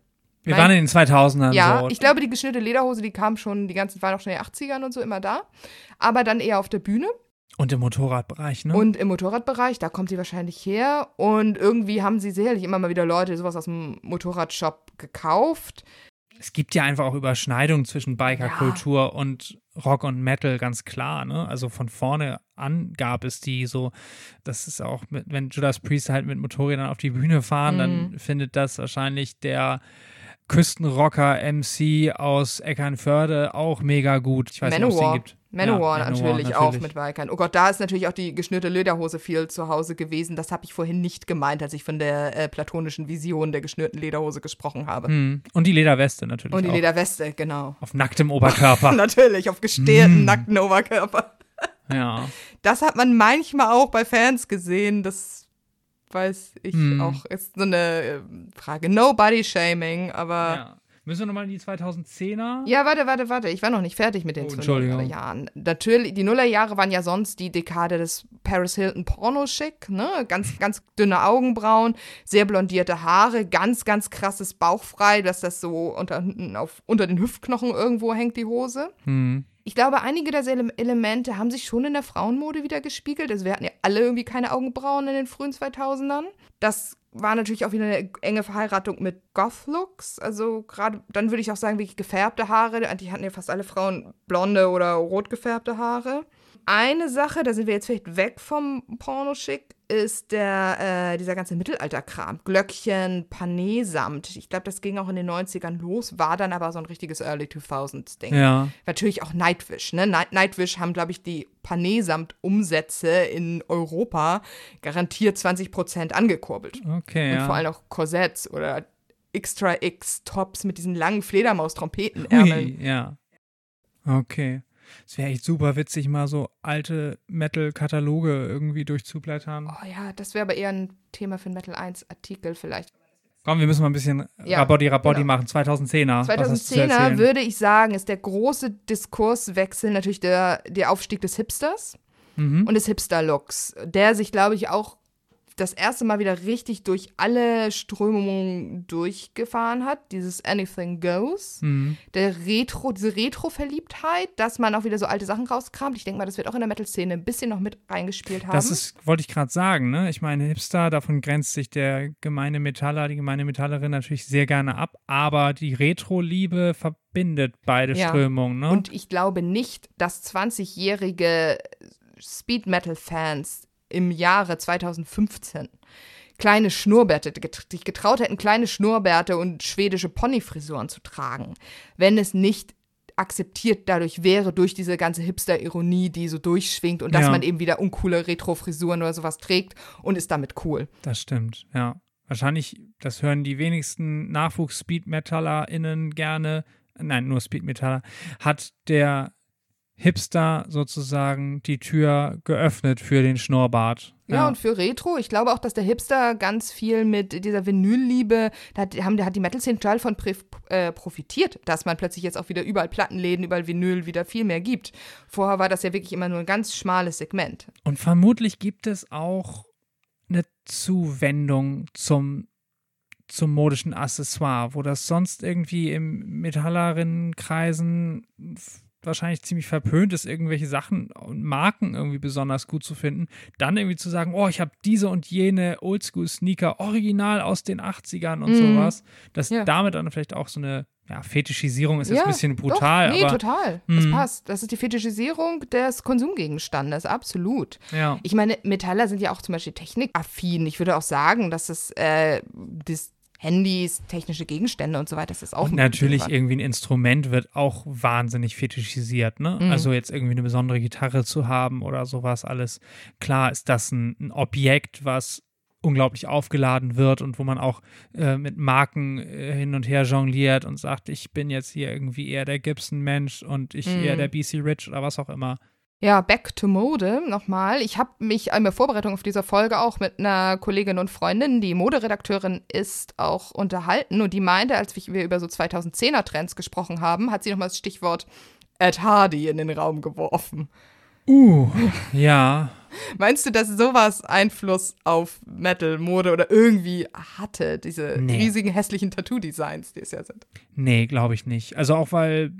Wir Nein. waren in den 2000ern Ja, so. ich glaube, die geschnürte Lederhose, die kam schon, die ganzen, waren auch schon in den 80ern und so immer da. Aber dann eher auf der Bühne und im Motorradbereich, ne? und im Motorradbereich, da kommt sie wahrscheinlich her. Und irgendwie haben sie sicherlich immer mal wieder Leute sowas aus dem Motorradshop gekauft. es gibt ja einfach auch Überschneidungen zwischen Bikerkultur und Rock und Metal, ganz klar, ne? Also von vorne an gab es die so, das ist auch, mit, wenn Judas Priest halt mit Motorrädern auf die Bühne fahren, Mhm. dann findet das wahrscheinlich der Küstenrocker MC aus Eckernförde auch mega gut. Ich weiß nicht, ob es den Manowar. gibt. Manowar, Ja, natürlich, auch mit Bikern. Oh Gott, da ist natürlich auch die geschnürte Lederhose viel zu Hause gewesen. Das habe ich vorhin nicht gemeint, als ich von der äh, platonischen Vision der geschnürten Lederhose gesprochen habe. Hm. Und die Lederweste natürlich Und die auch. Lederweste, genau. Auf nacktem Oberkörper. [LAUGHS] natürlich, auf gestählten, Mm. nackten Oberkörper. ja. Das hat man manchmal auch bei Fans gesehen. Das weiß ich Hm. auch. Ist so eine äh, Frage. Nobody shaming, aber. ja. Müssen wir nochmal in die 2010er? Ja, warte, warte, warte. Ich war noch nicht fertig mit den Oh, Entschuldigung. Jahren. Natürlich, die Nullerjahre waren ja sonst die Dekade des Paris Hilton Pornoschick, ne? Ganz, ganz dünne Augenbrauen, sehr blondierte Haare, ganz, ganz krasses Bauchfrei, dass das so unter, auf, unter den Hüftknochen irgendwo hängt, die Hose. Hm. Ich glaube, einige der Ele- Elemente haben sich schon in der Frauenmode wieder gespiegelt. Also wir hatten ja alle irgendwie keine Augenbrauen in den frühen 2000ern. Das war natürlich auch wieder eine enge Verheiratung mit Goth-Looks. Also gerade, dann würde ich auch sagen, wirklich gefärbte Haare. Die hatten ja fast alle Frauen blonde oder rot gefärbte Haare. Eine Sache, da sind wir jetzt vielleicht weg vom Pornoschick, ist der, äh, dieser ganze Mittelalterkram. Glöckchen, Panesamt. Ich glaube, das ging auch in den 90ern los, war dann aber so ein richtiges Early 2000s-Ding Ja. natürlich auch Nightwish. Ne? Night Nightwish haben, glaube ich, die Panesamt-Umsätze in Europa garantiert 20 Prozent angekurbelt. Okay, Und ja. vor allem auch Korsetts oder Extra X-Tops mit diesen langen Fledermaus-Trompetenärmeln. Ja. Okay. Es wäre echt super witzig, mal so alte Metal-Kataloge irgendwie durchzublättern. Oh ja, das wäre aber eher ein Thema für einen Metal 1-Artikel vielleicht. Komm, wir müssen mal ein bisschen Ja, Rabotti Rabotti genau. machen. 2010er. Was hast du zu 2010er erzählen? würde ich sagen, ist der große Diskurswechsel natürlich der, der Aufstieg des Hipsters. Mhm. und des Hipster-Looks, der sich, glaube ich, auch das erste Mal wieder richtig durch alle Strömungen durchgefahren hat. Dieses Anything Goes. Mhm. Der Retro, diese Retro-Verliebtheit, dass man auch wieder so alte Sachen rauskramt. Ich denke mal, das wird auch in der Metal-Szene ein bisschen noch mit reingespielt haben. Das ist, wollte ich gerade sagen, ne? Ich meine, Hipster, davon grenzt sich der gemeine Metaller, die gemeine Metallerin natürlich sehr gerne ab, aber die Retro-Liebe verbindet beide Ja. Strömungen, ne? Und ich glaube nicht, dass 20-jährige Speed-Metal-Fans im Jahre 2015 kleine Schnurrbärte, sich getraut hätten, kleine Schnurrbärte und schwedische Ponyfrisuren zu tragen, wenn es nicht akzeptiert dadurch wäre, durch diese ganze Hipster-Ironie, die so durchschwingt und dass Ja. man eben wieder uncoole Retro-Frisuren oder sowas trägt und ist damit cool. Das stimmt, ja. Wahrscheinlich, das hören die wenigsten Nachwuchs-Speed-MetallerInnen gerne. Nein, nur Speed-Metaller. Hat der Hipster sozusagen die Tür geöffnet für den Schnurrbart. Ja, und für Retro, ich glaube auch, dass der Hipster ganz viel mit dieser Vinylliebe, da hat, haben, da hat die Metal-Szene total von äh, profitiert, dass man plötzlich jetzt auch wieder überall Plattenläden, überall Vinyl wieder viel mehr gibt. Vorher war das ja wirklich immer nur ein ganz schmales Segment. Und vermutlich gibt es auch eine Zuwendung zum, zum modischen Accessoire, wo das sonst irgendwie im Metallerrinnenkreisen f- wahrscheinlich ziemlich verpönt ist, irgendwelche Sachen und Marken irgendwie besonders gut zu finden, dann irgendwie zu sagen, oh, ich habe diese und jene Oldschool-Sneaker original aus den 80ern und Mhm. sowas, dass Ja. damit dann vielleicht auch so eine ja, Fetischisierung ist jetzt Ja, ein bisschen brutal, Doch, nee, aber total. Das Mhm. passt. Das ist die Fetischisierung des Konsumgegenstandes, absolut. ja. Ich meine, Metaller sind ja auch zum Beispiel technikaffin. Ich würde auch sagen, dass es äh, das Handys, technische Gegenstände und so weiter, das ist auch Und natürlich irgendwie ein Instrument wird auch wahnsinnig fetischisiert, ne? Mhm. Also jetzt irgendwie eine besondere Gitarre zu haben oder sowas alles. Klar ist das ein, ein Objekt, was unglaublich aufgeladen wird und wo man auch äh, mit Marken äh, hin und her jongliert und sagt, ich bin jetzt hier irgendwie eher der Gibson-Mensch und ich Mhm. eher der BC Rich oder was auch immer. Ja, back to Mode nochmal. Ich habe mich in der Vorbereitung auf diese Folge auch mit einer Kollegin und Freundin, die Moderedakteurin ist, auch unterhalten. Und die meinte, als wir über so 2010er Trends gesprochen haben, hat sie nochmal das Stichwort Ed Hardy in den Raum geworfen. Uh, ja. Meinst du, dass sowas Einfluss auf Metal, Mode oder irgendwie hatte, diese Nee. riesigen hässlichen Tattoo-Designs, die es ja sind? Nee, glaube ich nicht. Also auch weil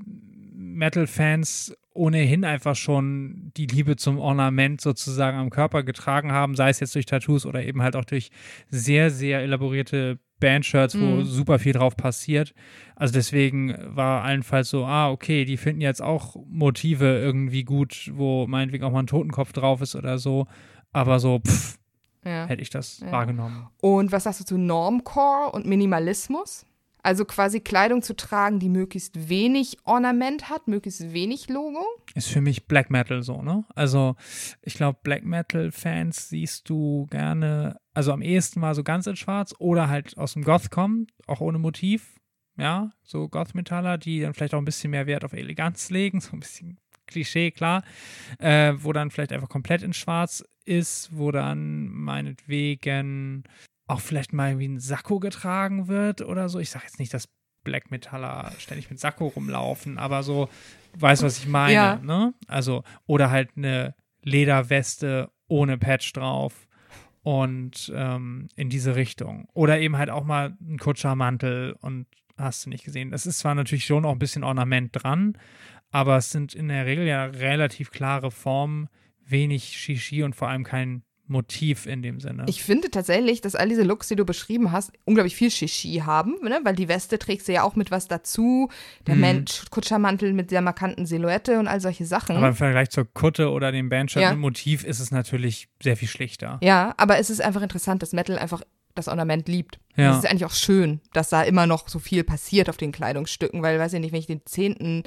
Metal-Fans ohnehin einfach schon die Liebe zum Ornament sozusagen am Körper getragen haben, sei es jetzt durch Tattoos oder eben halt auch durch sehr, sehr elaborierte Bandshirts, wo Mhm. super viel drauf passiert. Also deswegen war allenfalls so, ah, okay, die finden jetzt auch Motive irgendwie gut, wo meinetwegen auch mal ein Totenkopf drauf ist oder so. Aber so, pff, Ja. hätte ich das Ja. wahrgenommen. Und was sagst du zu Normcore und Minimalismus? Also quasi Kleidung zu tragen, die möglichst wenig Ornament hat, möglichst wenig Logo. ist für mich Black Metal so, ne? Also ich glaube, Black Metal-Fans siehst du gerne, also am ehesten mal so ganz in schwarz oder halt aus dem Goth kommen, auch ohne Motiv, ja, so Goth-Metaller, die dann vielleicht auch ein bisschen mehr Wert auf Eleganz legen, [LAUGHS] so ein bisschen Klischee, klar, äh, wo dann vielleicht einfach komplett in schwarz ist, wo dann meinetwegen auch vielleicht mal irgendwie ein Sakko getragen wird oder so. Ich sage jetzt nicht, dass Black Metaller ständig mit Sakko rumlaufen, aber so, weißt du, was ich meine, Ja. ne? Also, oder halt eine Lederweste ohne Patch drauf und ähm, in diese Richtung. Oder eben halt auch mal ein Kutschermantel und hast du nicht gesehen. Das ist zwar natürlich schon auch ein bisschen Ornament dran, aber es sind in der Regel ja relativ klare Formen, wenig Shishi und vor allem kein Motiv in dem Sinne. Ich finde tatsächlich, dass all diese Looks, die du beschrieben hast, unglaublich viel Shishi haben, ne? weil die Weste trägst du ja auch mit was dazu. Der. Mensch, Kutschermantel mit der markanten Silhouette und all solche Sachen. aber im Vergleich zur Kutte oder dem Bandshirt Ja. mit Motiv ist es natürlich sehr viel schlichter. ja, aber es ist einfach interessant, dass Metal einfach das Ornament liebt. Ja. Es ist eigentlich auch schön, dass da immer noch so viel passiert auf den Kleidungsstücken, weil, weiß ich nicht, wenn ich den zehnten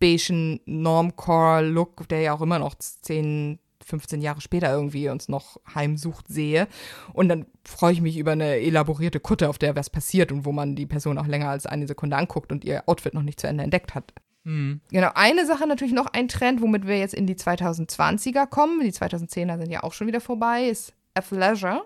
beigen Normcore-Look, der ja auch immer noch 10, 15 Jahre später irgendwie uns noch heimsucht, sehe. Und dann freue ich mich über eine elaborierte Kutte, auf der was passiert und wo man die Person auch länger als eine Sekunde anguckt und ihr Outfit noch nicht zu Ende entdeckt hat. Mhm. Genau, eine Sache natürlich noch ein Trend, womit wir jetzt in die 2020er kommen. Die 2010er sind ja auch schon wieder vorbei, ist Athleisure,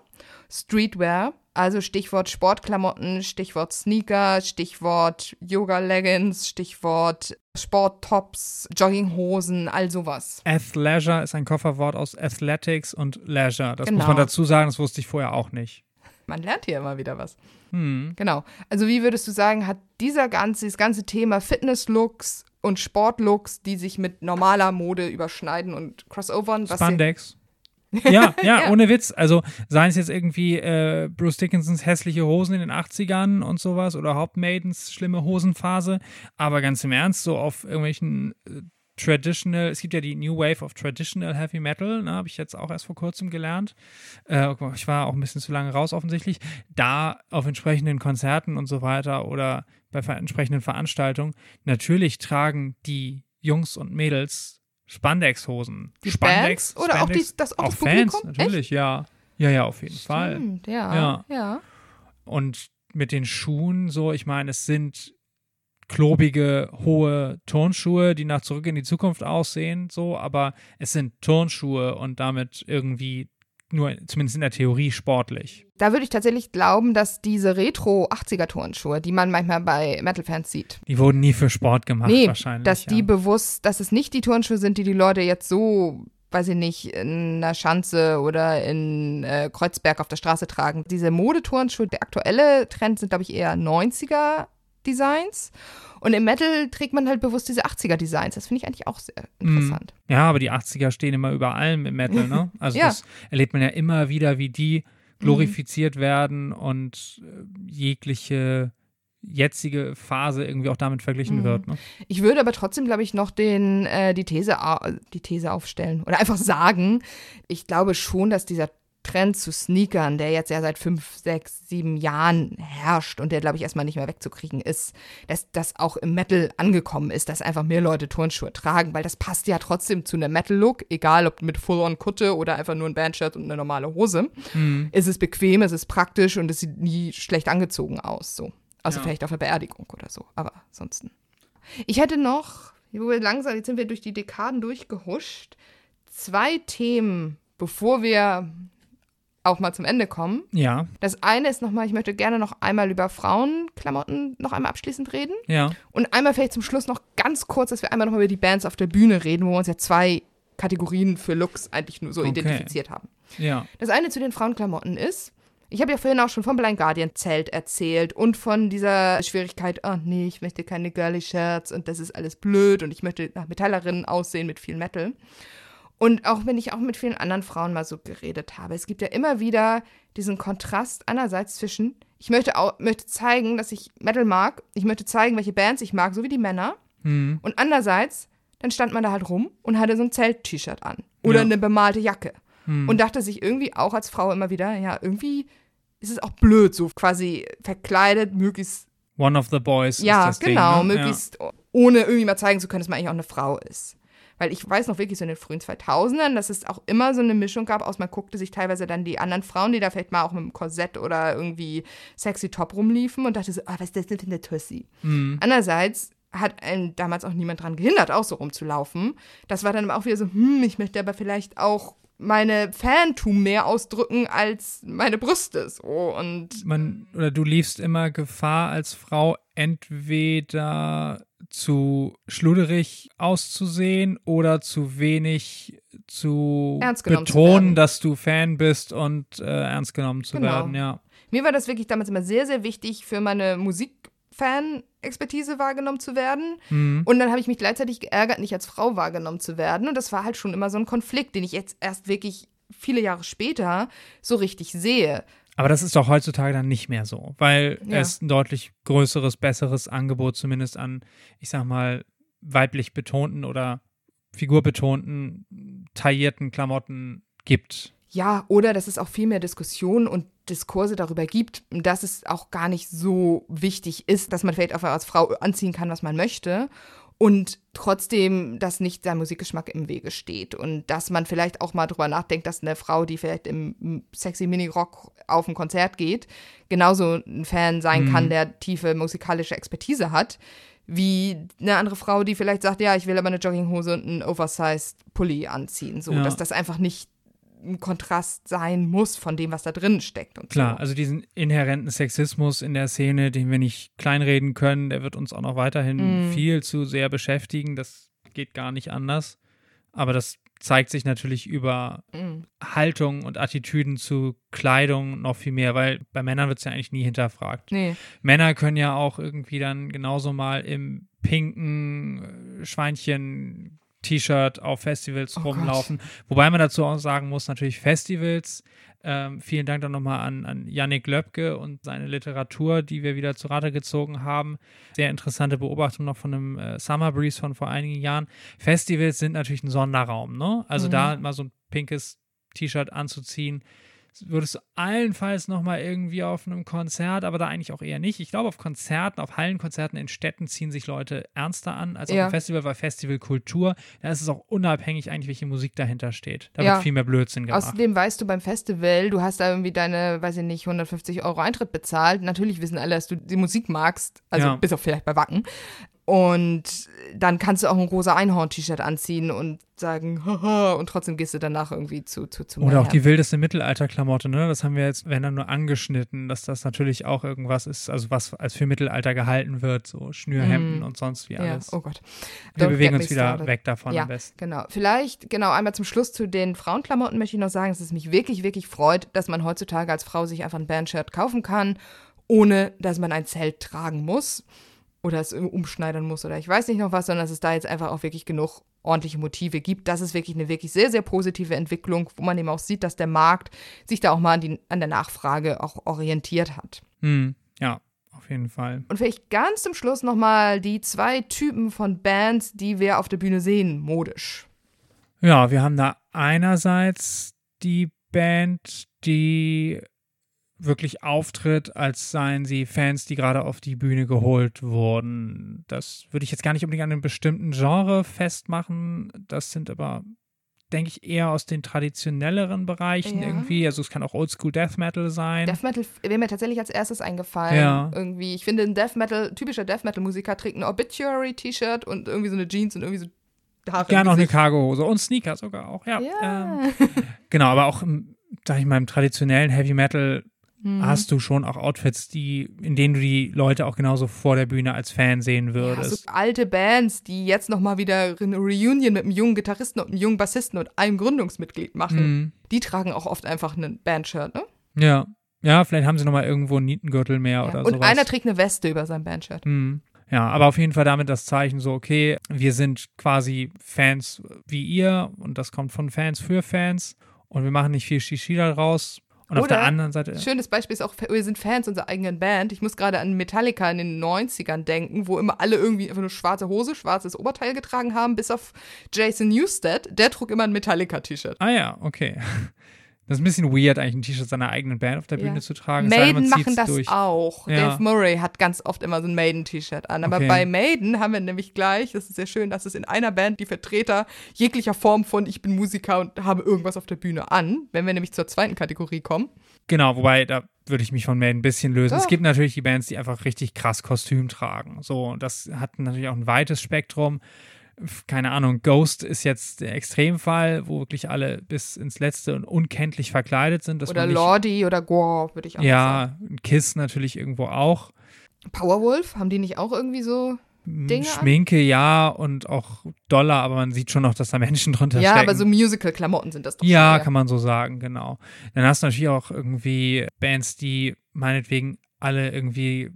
Streetwear. Also Stichwort Sportklamotten, Stichwort Sneaker, Stichwort Yoga-Leggings, Stichwort Sporttops, Jogginghosen, all sowas. Athleisure ist ein Kofferwort aus Athletics und Leisure. Das muss Genau. man dazu sagen, das wusste ich vorher auch nicht. Man lernt hier immer wieder was. Hm. Genau. Also wie würdest du sagen, hat dieser ganze, dieses ganze Thema Fitness-Looks und Sportlooks, die sich mit normaler Mode überschneiden und crossovern, was Spandex. Ja, [LAUGHS] ja, Ja. ohne Witz. Also seien es jetzt irgendwie äh, Bruce Dickinsons hässliche Hosen in den 80ern und sowas oder Hauptmaidens schlimme Hosenphase. Aber ganz im Ernst, so auf irgendwelchen äh, Traditional, es gibt ja die New Wave of Traditional Heavy Metal, ne, habe ich jetzt auch erst vor kurzem gelernt. Äh, ich war auch ein bisschen zu lange raus offensichtlich. Da auf entsprechenden Konzerten und so weiter oder bei ver entsprechenden Veranstaltungen, natürlich tragen die Jungs und Mädels Spandex-Hosen. Die Spandex, Bands oder auch die- das- auch das Fans, Publikum? natürlich, ja. Ja, ja, auf jeden Fall. Stimmt, ja, Ja. ja. Und mit den Schuhen so, ich meine, es sind klobige, hohe Turnschuhe, die nach zurück in die Zukunft aussehen, so, aber es sind Turnschuhe und damit irgendwie nur, zumindest in der Theorie, sportlich. Da würde ich tatsächlich glauben, dass diese Retro-80er-Turnschuhe, die man manchmal bei Metal-Fans sieht, Die wurden nie für Sport gemacht, nee, wahrscheinlich. dass die ja. bewusst, dass es nicht die Turnschuhe sind, die die Leute jetzt so, weiß ich nicht, in einer Schanze oder in äh, Kreuzberg auf der Straße tragen. Diese Modeturnschuhe, der aktuelle Trend sind, glaube ich, eher 90er-Designs. Und im Metal trägt man halt bewusst diese 80er-Designs. Das finde ich eigentlich auch sehr Mhm. interessant. Ja, aber die 80er stehen immer über allem im Metal, ne? [LAUGHS] Also Ja. das erlebt man ja immer wieder, wie die glorifiziert werden und äh, jegliche jetzige Phase irgendwie auch damit verglichen Mhm. wird. Ne? Ich würde aber trotzdem, glaube ich, noch den, äh, die, These, die These aufstellen oder [LAUGHS] einfach sagen, ich glaube schon, dass dieser Trend zu Sneakern, der jetzt ja seit fünf, sechs, sieben Jahren herrscht und der, glaube ich, erstmal nicht mehr wegzukriegen ist, dass das auch im Metal angekommen ist, dass einfach mehr Leute Turnschuhe tragen, weil das passt ja trotzdem zu einem Metal-Look, egal ob mit Full-on-Kutte oder einfach nur ein Bandshirt und eine normale Hose. Mhm. Es ist bequem, es ist praktisch und es sieht nie schlecht angezogen aus, so. Also Ja. vielleicht auf einer Beerdigung oder so, aber ansonsten. Ich hätte noch, wo wir langsam, jetzt sind wir durch die Dekaden durchgehuscht, zwei Themen, bevor wir auch mal zum Ende kommen. Ja, Das eine ist nochmal, ich möchte gerne noch einmal über Frauenklamotten noch einmal abschließend reden. ja. Und einmal vielleicht zum Schluss noch ganz kurz, dass wir einmal noch über die Bands auf der Bühne reden, wo wir uns ja zwei Kategorien für Looks eigentlich nur so Okay. identifiziert haben. Ja, Das eine zu den Frauenklamotten ist, ich habe ja vorhin auch schon vom Blind Guardian Zelt erzählt und von dieser Schwierigkeit, oh nee, ich möchte keine girly Shirts und das ist alles blöd und ich möchte nach Metallerin aussehen mit viel Metal. Und auch wenn ich auch mit vielen anderen Frauen mal so geredet habe, es gibt ja immer wieder diesen Kontrast einerseits zwischen, ich möchte, auch, möchte zeigen, dass ich Metal mag, ich möchte zeigen, welche Bands ich mag, so wie die Männer. hm. Und andererseits, dann stand man da halt rum und hatte so ein Zelt-T-Shirt an oder Ja. eine bemalte Jacke Hm. und dachte sich irgendwie auch als Frau immer wieder, ja, irgendwie ist es auch blöd, so quasi verkleidet, möglichst, One of the Boys ja, genau, Ding. Ne? möglichst ohne irgendwie mal zeigen zu können, dass man eigentlich auch eine Frau ist. Weil ich weiß noch wirklich so in den frühen 2000ern, dass es auch immer so eine Mischung gab aus, man guckte sich teilweise dann die anderen Frauen, die da vielleicht mal auch mit einem Korsett oder irgendwie sexy Top rumliefen und dachte so, ah, was ist das denn für eine Tussi? Ja. Hm. Andererseits hat einen damals auch niemand dran gehindert, auch so rumzulaufen. Das war dann aber auch wieder so, hm, ich möchte aber vielleicht auch meine Fantum mehr ausdrücken als meine Brüste. So. Und man oder du liefst immer Gefahr als Frau entweder zu schluderig auszusehen oder zu wenig zu zu betonen, werden. dass du Fan bist und äh, ernst genommen zu Genau. werden, ja. mir war das wirklich damals immer sehr, sehr wichtig, für meine Musikfan-Expertise wahrgenommen zu werden. Mhm. Und dann habe ich mich gleichzeitig geärgert, nicht als Frau wahrgenommen zu werden. Und das war halt schon immer so ein Konflikt, den ich jetzt erst wirklich viele Jahre später so richtig sehe. Aber das ist doch heutzutage dann nicht mehr so, weil Ja. es ein deutlich größeres, besseres Angebot zumindest an, ich sag mal, weiblich betonten oder figurbetonten, taillierten Klamotten gibt. Ja, oder dass es auch viel mehr Diskussionen und Diskurse darüber gibt, dass es auch gar nicht so wichtig ist, dass man vielleicht auch als Frau anziehen kann, was man möchte. Und trotzdem, dass nicht sein Musikgeschmack im Wege steht. Und dass man vielleicht auch mal drüber nachdenkt, dass eine Frau, die vielleicht im sexy Mini-Rock auf ein Konzert geht, genauso ein Fan sein Mhm. kann, der tiefe musikalische Expertise hat, wie eine andere Frau, die vielleicht sagt, ja, ich will aber eine Jogginghose und einen Oversized Pulli anziehen. So, Ja. dass das einfach nicht ein Kontrast sein muss von dem, was da drin steckt. Und Klar, so. also diesen inhärenten Sexismus in der Szene, den wir nicht kleinreden können, der wird uns auch noch weiterhin Mhm. viel zu sehr beschäftigen. Das geht gar nicht anders. Aber das zeigt sich natürlich über Mhm. Haltung und Attitüden zu Kleidung noch viel mehr, weil bei Männern wird es ja eigentlich nie hinterfragt. Nee, Männer können ja auch irgendwie dann genauso mal im pinken äh, Schweinchen T-Shirt auf Festivals Oh rumlaufen. Wobei man dazu auch sagen muss, natürlich Festivals. Ähm, vielen Dank dann nochmal an, an Yannick Löbke und seine Literatur, die wir wieder zu Rate gezogen haben. Sehr interessante Beobachtung noch von einem äh, Summer Breeze von vor einigen Jahren. Festivals sind natürlich ein Sonderraum, ne? Also Mhm. da mal so ein pinkes T-Shirt anzuziehen, würdest du allenfalls nochmal irgendwie auf einem Konzert, aber da eigentlich auch eher nicht. Ich glaube, auf Konzerten, auf Hallenkonzerten in Städten ziehen sich Leute ernster an als auf Ja. einem Festival, weil Festivalkultur, da ist es auch unabhängig eigentlich, welche Musik dahinter steht. Da Ja. wird viel mehr Blödsinn gemacht. Außerdem weißt du beim Festival, du hast da irgendwie deine, weiß ich nicht, 150 Euro Eintritt bezahlt. Natürlich wissen alle, dass du die Musik magst, also Ja. bis auf vielleicht bei Wacken. Und dann kannst du auch ein rosa Einhorn-T-Shirt anziehen und sagen, haha, und trotzdem gehst du danach irgendwie zu, zu, zu Oder auch die wildeste Mittelalterklamotte, ne? Das haben wir jetzt, wenn dann nur angeschnitten, dass das natürlich auch irgendwas ist, also was als für Mittelalter gehalten wird, so Schnürhemden Mm. und sonst wie Ja, alles. oh Gott. wir bewegen uns wieder started. weg davon Ja. am besten. Genau. Vielleicht, genau, einmal zum Schluss zu den Frauenklamotten möchte ich noch sagen, dass es mich wirklich, wirklich freut, dass man heutzutage als Frau sich einfach ein Bandshirt kaufen kann, ohne dass man ein Zelt tragen muss oder es umschneidern muss oder ich weiß nicht noch was, sondern dass es da jetzt einfach auch wirklich genug ordentliche Motive gibt. Das ist wirklich eine wirklich sehr, sehr positive Entwicklung, wo man eben auch sieht, dass der Markt sich da auch mal an, die, an der Nachfrage auch orientiert hat. Hm, ja, auf jeden Fall. Und vielleicht ganz zum Schluss nochmal die zwei Typen von Bands, die wir auf der Bühne sehen, modisch. Ja, wir haben da einerseits die Band, die wirklich auftritt, als seien sie Fans, die gerade auf die Bühne geholt wurden. Das würde ich jetzt gar nicht unbedingt an einem bestimmten Genre festmachen. Das sind aber, denke ich, eher aus den traditionelleren Bereichen Ja. irgendwie. Also es kann auch Oldschool Death Metal sein. Death Metal wäre mir tatsächlich als erstes eingefallen. Ja. Irgendwie, ich finde, ein Death Metal, typischer Death Metal Musiker trägt ein Obituary-T-Shirt und irgendwie so eine Jeans und irgendwie so Haare. ja, noch eine. Cargohose und Sneaker sogar auch, ja. Ja. Ähm, genau, aber auch, sag ich mal, im traditionellen Heavy Metal Mhm. hast du schon auch Outfits, die, in denen du die Leute auch genauso vor der Bühne als Fan sehen Ja, würdest. so alte Bands, die jetzt nochmal wieder eine Reunion mit einem jungen Gitarristen und einem jungen Bassisten und einem Gründungsmitglied machen, Mhm. die tragen auch oft einfach ein Bandshirt, ne? Ja. Ja, vielleicht haben sie nochmal irgendwo einen Nietengürtel mehr Ja. oder Und sowas. einer trägt eine Weste über sein Bandshirt. Hm. Ja, aber auf jeden Fall damit das Zeichen so, okay, wir sind quasi Fans wie ihr und das kommt von Fans für Fans und wir machen nicht viel Shishi daraus. Und auf Oder- der anderen Seite. Schönes Beispiel ist auch, wir sind Fans unserer eigenen Band. Ich muss gerade an Metallica in den 90ern denken, wo immer alle irgendwie einfach nur schwarze Hose, schwarzes Oberteil getragen haben, bis auf Jason Newsted. Der trug immer ein Metallica-T-Shirt. Ah ja, okay. Das ist ein bisschen weird, eigentlich ein T-Shirt seiner eigenen Band auf der Ja. Bühne zu tragen. Es Maiden machen das durch. auch. Ja. Dave Murray hat ganz oft immer so ein Maiden-T-Shirt an. Aber Okay. bei Maiden haben wir nämlich gleich, das ist sehr schön, dass es in einer Band die Vertreter jeglicher Form von ich bin Musiker und habe irgendwas auf der Bühne an, wenn wir nämlich zur zweiten Kategorie kommen. Genau, wobei da würde ich mich von Maiden ein bisschen lösen. Es Ah. gibt natürlich die Bands, die einfach richtig krass Kostüm tragen. So, und das hat natürlich auch ein weites Spektrum. Keine Ahnung, Ghost ist jetzt der Extremfall, wo wirklich alle bis ins Letzte und unkenntlich verkleidet sind. Oder nicht, Lordi oder Gore, würde ich auch sagen. Ja, Kiss natürlich irgendwo auch. Powerwolf, haben die nicht auch irgendwie so Dinge an? Schminke, ja, und auch Dollar, aber man sieht schon noch, dass da Menschen drunter Ja, stecken. aber so Musical-Klamotten sind das doch Ja, kann man so sagen, genau. Dann hast du natürlich auch irgendwie Bands, die meinetwegen alle irgendwie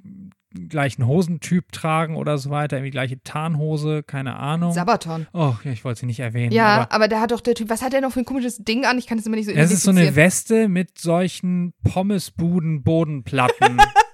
gleichen Hosentyp tragen oder so weiter, irgendwie gleiche Tarnhose, keine Ahnung. Sabaton. Oh, ja, ich wollte sie nicht erwähnen. Ja, aber aber, der hat doch der Typ, was hat der noch für ein komisches Ding an? Ich kann das immer nicht so es ist so eine. Weste mit solchen Pommesbuden-Bodenplatten. [LAUGHS]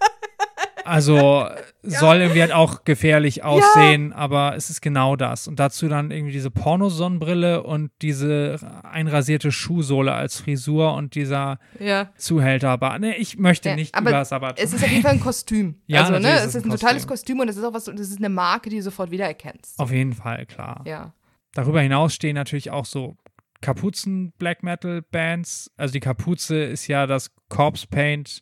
Also soll irgendwie halt auch gefährlich aussehen, aber es ist genau das. Und dazu dann irgendwie diese Pornosonnenbrille und diese einrasierte Schuhsohle als Frisur und dieser Ja. Zuhälter. Aber ne, ich möchte Ja, nicht aber über Sabaton. Es ist auf jeden Fall ein Kostüm. [LAUGHS] Ja, also, ne, es ist ein ein totales Kostüm. Kostüm und es ist auch was, das ist eine Marke, die du sofort wiedererkennst. Auf jeden Fall, klar. Ja. Darüber hinaus stehen natürlich auch so Kapuzen-Black Metal-Bands. Also die Kapuze ist ja das Corpse Paint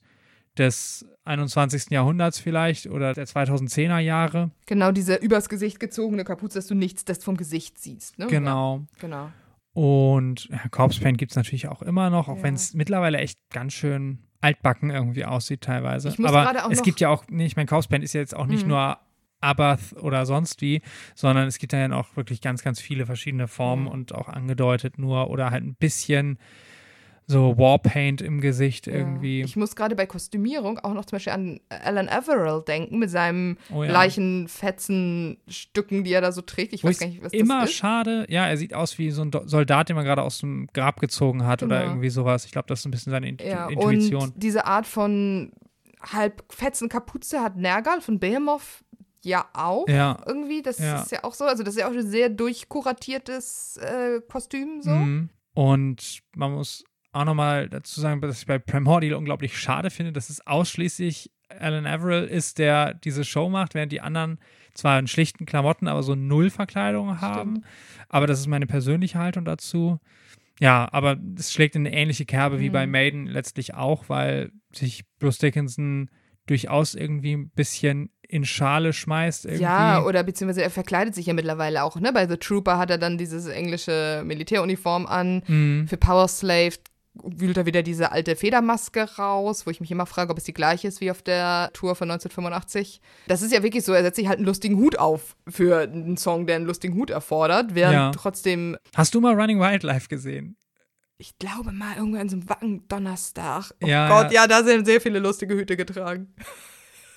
des 21. Jahrhunderts vielleicht oder der 2010er Jahre. Genau diese übers Gesicht gezogene Kapuze, dass du nichts das vom Gesicht siehst. Ne? Genau. Ja, genau. Und ja, Corpse Paint gibt es natürlich auch immer noch, auch Ja. wenn es mittlerweile echt ganz schön altbacken irgendwie aussieht teilweise. Ich muss Aber gerade auch es noch- gibt ja auch, nee, ich meine, Corpse Paint ist ja jetzt auch nicht Mhm. nur Abath oder sonst wie, sondern es gibt ja dann auch wirklich ganz, ganz viele verschiedene Formen Ja. und auch angedeutet nur oder halt ein bisschen so Warpaint im Gesicht irgendwie. Ja. Ich muss gerade bei Kostümierung auch noch zum Beispiel an Alan Averill denken, mit seinem Oh ja. gleichen fetzen Stücken, die er da so trägt. Ich Wo weiß gar nicht, was immer das ist. schade, ja, er sieht aus wie so ein Soldat, den man gerade aus dem Grab gezogen hat oder Genau. irgendwie sowas. Ich glaube, das ist ein bisschen seine Int Ja, Intuition. und diese Art von halb fetzen Kapuze hat Nergal von Behemoth ja auch. Ja. Irgendwie, das Ja. ist ja auch so. Also, das ist ja auch ein sehr durchkuratiertes äh, Kostüm so. Mhm. Und man muss auch nochmal dazu sagen, dass ich bei Primordial unglaublich schade finde, dass es ausschließlich Alan Averill ist, der diese Show macht, während die anderen zwar in schlichten Klamotten, aber so null Verkleidung haben. Aber das ist meine persönliche Haltung dazu. Ja, aber es schlägt in eine ähnliche Kerbe wie Mhm. bei Maiden letztlich auch, weil sich Bruce Dickinson durchaus irgendwie ein bisschen in Schale schmeißt. Irgendwie. Ja, oder beziehungsweise er verkleidet sich ja mittlerweile auch, ne? Bei The Trooper hat er dann diese englische Militäruniform an. Mhm. Für Power Slave wühlt er wieder diese alte Federmaske raus, wo ich mich immer frage, ob es die gleiche ist wie auf der Tour von 1985. Das ist ja wirklich so, er setzt sich halt einen lustigen Hut auf für einen Song, der einen lustigen Hut erfordert, während Ja. trotzdem, Hast du mal Running Wildlife gesehen? ich glaube mal irgendwo an so einem Wacken-Donnerstag. Oh Ja, Gott, ja. ja, da sind sehr viele lustige Hüte getragen.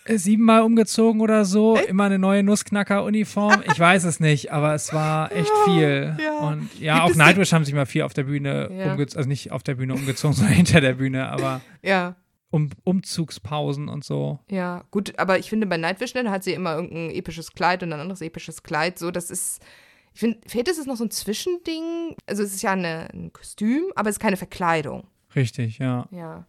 Siebenmal umgezogen oder so, immer eine neue Nussknacker-Uniform. Ich weiß es nicht, aber es war echt viel. ja. Und ja, Gibt auch es Nightwish haben sich mal viel auf der Bühne Ja. umgezogen, also nicht auf der Bühne umgezogen, [LAUGHS] sondern hinter der Bühne, aber Ja. um Umzugspausen und so. Ja, gut, aber ich finde, bei Night Vision hat sie immer irgendein episches Kleid und ein anderes episches Kleid. So, das ist. Ich finde, Fate ist noch so ein Zwischending. Also, es ist ja eine, ein Kostüm, aber es ist keine Verkleidung. Richtig, ja. Ja.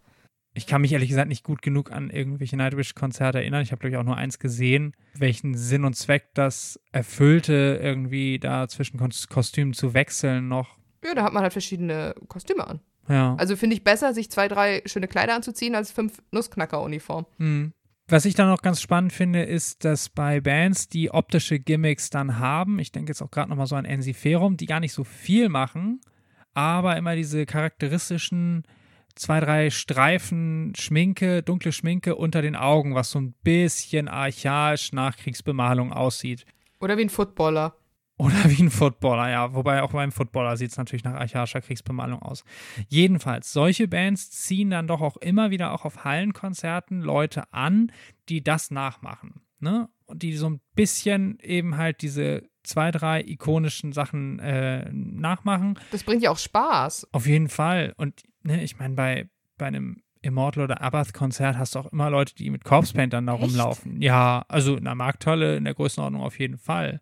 Ich kann mich ehrlich gesagt nicht gut genug an irgendwelche Nightwish-Konzerte erinnern. Ich habe, glaube ich, auch nur eins gesehen, welchen Sinn und Zweck das erfüllte, irgendwie da zwischen Kos- Kostümen zu wechseln noch. Ja, da hat man halt verschiedene Kostüme an. Ja. Also finde ich besser, sich zwei, drei schöne Kleider anzuziehen, als fünf Nussknacker-Uniformen. Hm. Was ich dann noch ganz spannend finde, ist, dass bei Bands, die optische Gimmicks dann haben, ich denke jetzt auch gerade nochmal so an Ensiferum, die gar nicht so viel machen, aber immer diese charakteristischen zwei, drei Streifen Schminke, dunkle Schminke unter den Augen, was so ein bisschen archaisch nach Kriegsbemalung aussieht. Oder wie ein Footballer. Oder wie ein Footballer, ja. Wobei auch beim Footballer sieht es natürlich nach archaischer Kriegsbemalung aus. Jedenfalls, solche Bands ziehen dann doch auch immer wieder auch auf Hallenkonzerten Leute an, die das nachmachen. Ne? Und die so ein bisschen eben halt diese zwei, drei ikonischen Sachen äh, nachmachen. Das bringt ja auch Spaß. Auf jeden Fall. Und ne, ich meine, bei, bei einem Immortal oder Abath-Konzert hast du auch immer Leute, die mit Corpse-Paint dann da Echt? rumlaufen. Ja, also in der Markthalle in der Größenordnung auf jeden Fall.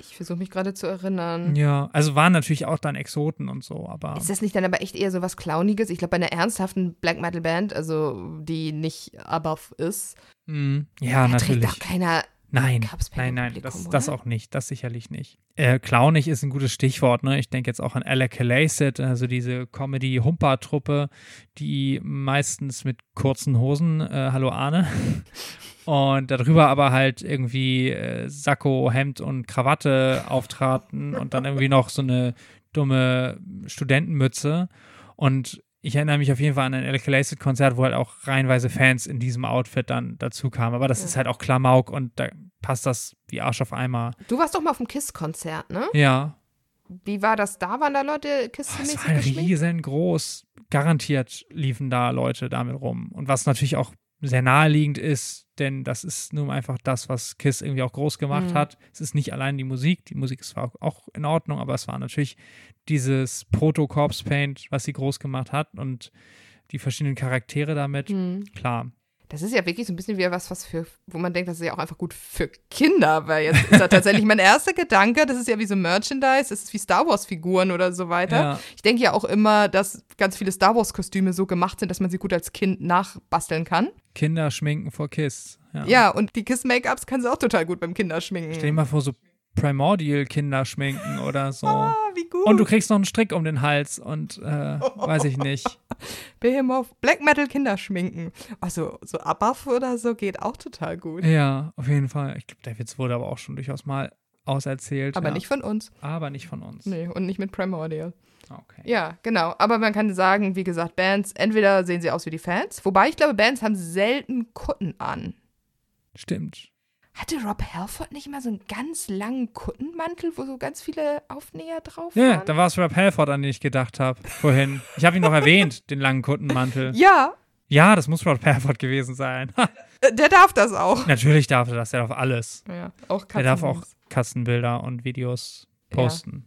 Ich versuche mich gerade zu erinnern. Ja, also waren natürlich auch dann Exoten und so, aber. Ist das nicht dann aber echt eher so was Clowniges? Ich glaube, bei einer ernsthaften Black Metal Band, also die nicht above ist, Mm, ja, da trägt natürlich. da keiner. Nein, nein, nein, das, das auch nicht, das sicherlich nicht. Äh, clownig ist ein gutes Stichwort, ne? Ich denke jetzt auch an Alec Lacet, also diese Comedy-Humper-Truppe, die meistens mit kurzen Hosen, äh, hallo Arne, [LAUGHS] und darüber aber halt irgendwie äh, Sakko, Hemd und Krawatte auftraten und dann irgendwie noch so eine dumme Studentenmütze und ich erinnere mich auf jeden Fall an ein Lacet Konzert, wo halt auch reihenweise Fans in diesem Outfit dann dazu kamen. Aber das Ja. ist halt auch Klamauk und da passt das wie Arsch auf Eimer. Du warst doch mal auf dem KISS-Konzert, ne? Ja, Wie war das da? Waren da Leute Oh, es KISS-mäßig war halt riesengroß. Garantiert liefen da Leute damit rum. Und was natürlich auch sehr naheliegend ist, denn das ist nun einfach das, was Kiss irgendwie auch groß gemacht Mhm. hat. Es ist nicht allein die Musik. Die Musik ist zwar auch in Ordnung, aber es war natürlich dieses Proto-Corpse-Paint, was sie groß gemacht hat und die verschiedenen Charaktere damit. Hm. Klar. Das ist ja wirklich so ein bisschen wie was, was für, wo man denkt, das ist ja auch einfach gut für Kinder, weil jetzt ist ja tatsächlich mein erster Gedanke, das ist ja wie so Merchandise, das ist wie Star Wars-Figuren oder so weiter. Ja. Ich denke ja auch immer, dass ganz viele Star Wars-Kostüme so gemacht sind, dass man sie gut als Kind nachbasteln kann. Kinder schminken vor Kiss. Ja. Ja, und die Kiss-Make-ups kannst du auch total gut beim Kinderschminken. Stell dir mal vor, so Primordial-Kinder schminken oder so. [LAUGHS] Ah, wie gut. Und du kriegst noch einen Strick um den Hals und äh, weiß ich nicht. [LAUGHS] Behemoth Black Metal Kinderschminken. Also so Above oder so geht auch total gut. Ja, auf jeden Fall. Ich glaube, der Witz wurde aber auch schon durchaus mal auserzählt. Aber ja. nicht von uns. Aber nicht von uns. Nee, und nicht mit Primordial. Okay. Ja, genau. Aber man kann sagen, wie gesagt, Bands, entweder sehen sie aus wie die Fans, wobei ich glaube, Bands haben selten Kutten an. Stimmt. Hatte Rob Halford nicht mal so einen ganz langen Kuttenmantel, wo so ganz viele Aufnäher drauf Ja, waren? da war es Rap Halford, an den ich gedacht habe vorhin. Ich habe ihn noch erwähnt, [LAUGHS] den langen Kuttenmantel. ja, Ja, das muss Rap Halford gewesen sein. [LAUGHS] Äh, der darf das auch. Natürlich darf er das, der darf alles. Ja, auch Er darf auch. Katzenbilder und Videos posten.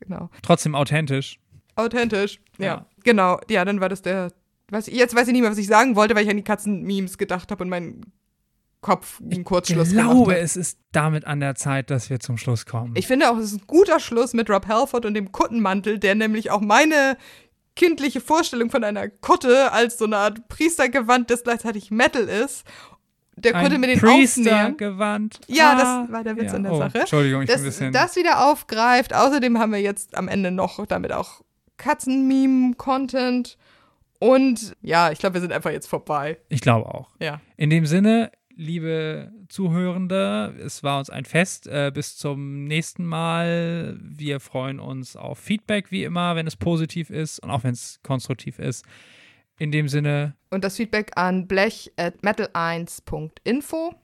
Genau. Trotzdem authentisch. Authentisch. Ja. Ja. genau. Ja, dann war das der. Jetzt weiß ich nicht mehr, was ich sagen wollte, weil ich an die Katzen-Memes gedacht habe und mein Kopf einen Kurzschluss ich glaube, es ist damit an der Zeit, dass wir zum Schluss kommen. Ich finde auch, es ist ein guter Schluss mit Rob Halford und dem Kuttenmantel, der nämlich auch meine kindliche Vorstellung von einer Kutte als so eine Art Priestergewand, das gleichzeitig Metal ist. Der Kutte mit den. Priester-Gewand. Ja, Ah, das war der Witz ja. an der oh, Sache. Entschuldigung, ich bin ein Das, bisschen. das wieder aufgreift. Außerdem haben wir jetzt am Ende noch damit auch Katzenmeme-Content. Und ja, ich glaube, wir sind einfach jetzt vorbei. ich glaube auch. Ja. In dem Sinne, liebe Zuhörende, es war uns ein Fest. Äh, bis zum nächsten Mal. Wir freuen uns auf Feedback, wie immer, wenn es positiv ist und auch wenn es konstruktiv ist. In dem Sinne, Und das Feedback an blech at metal1.info.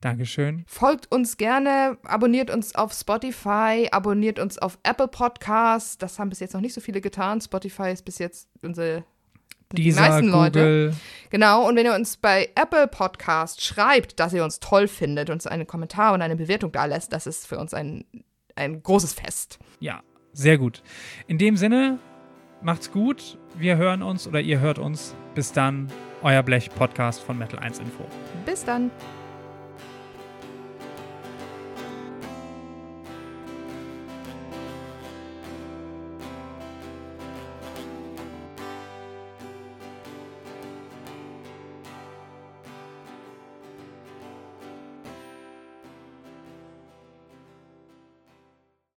Dankeschön. Folgt uns gerne, abonniert uns auf Spotify, abonniert uns auf Apple Podcasts. Das haben bis jetzt noch nicht so viele getan. Spotify ist bis jetzt unsere die Dieser meisten Leute. Google. Genau, und wenn ihr uns bei Apple Podcast schreibt, dass ihr uns toll findet, uns einen Kommentar und eine Bewertung da lässt, das ist für uns ein, ein großes Fest. Ja, sehr gut. In dem Sinne, macht's gut. Wir hören uns oder ihr hört uns. Bis dann. euer Blech-Podcast von Metal 1 Info. Bis dann.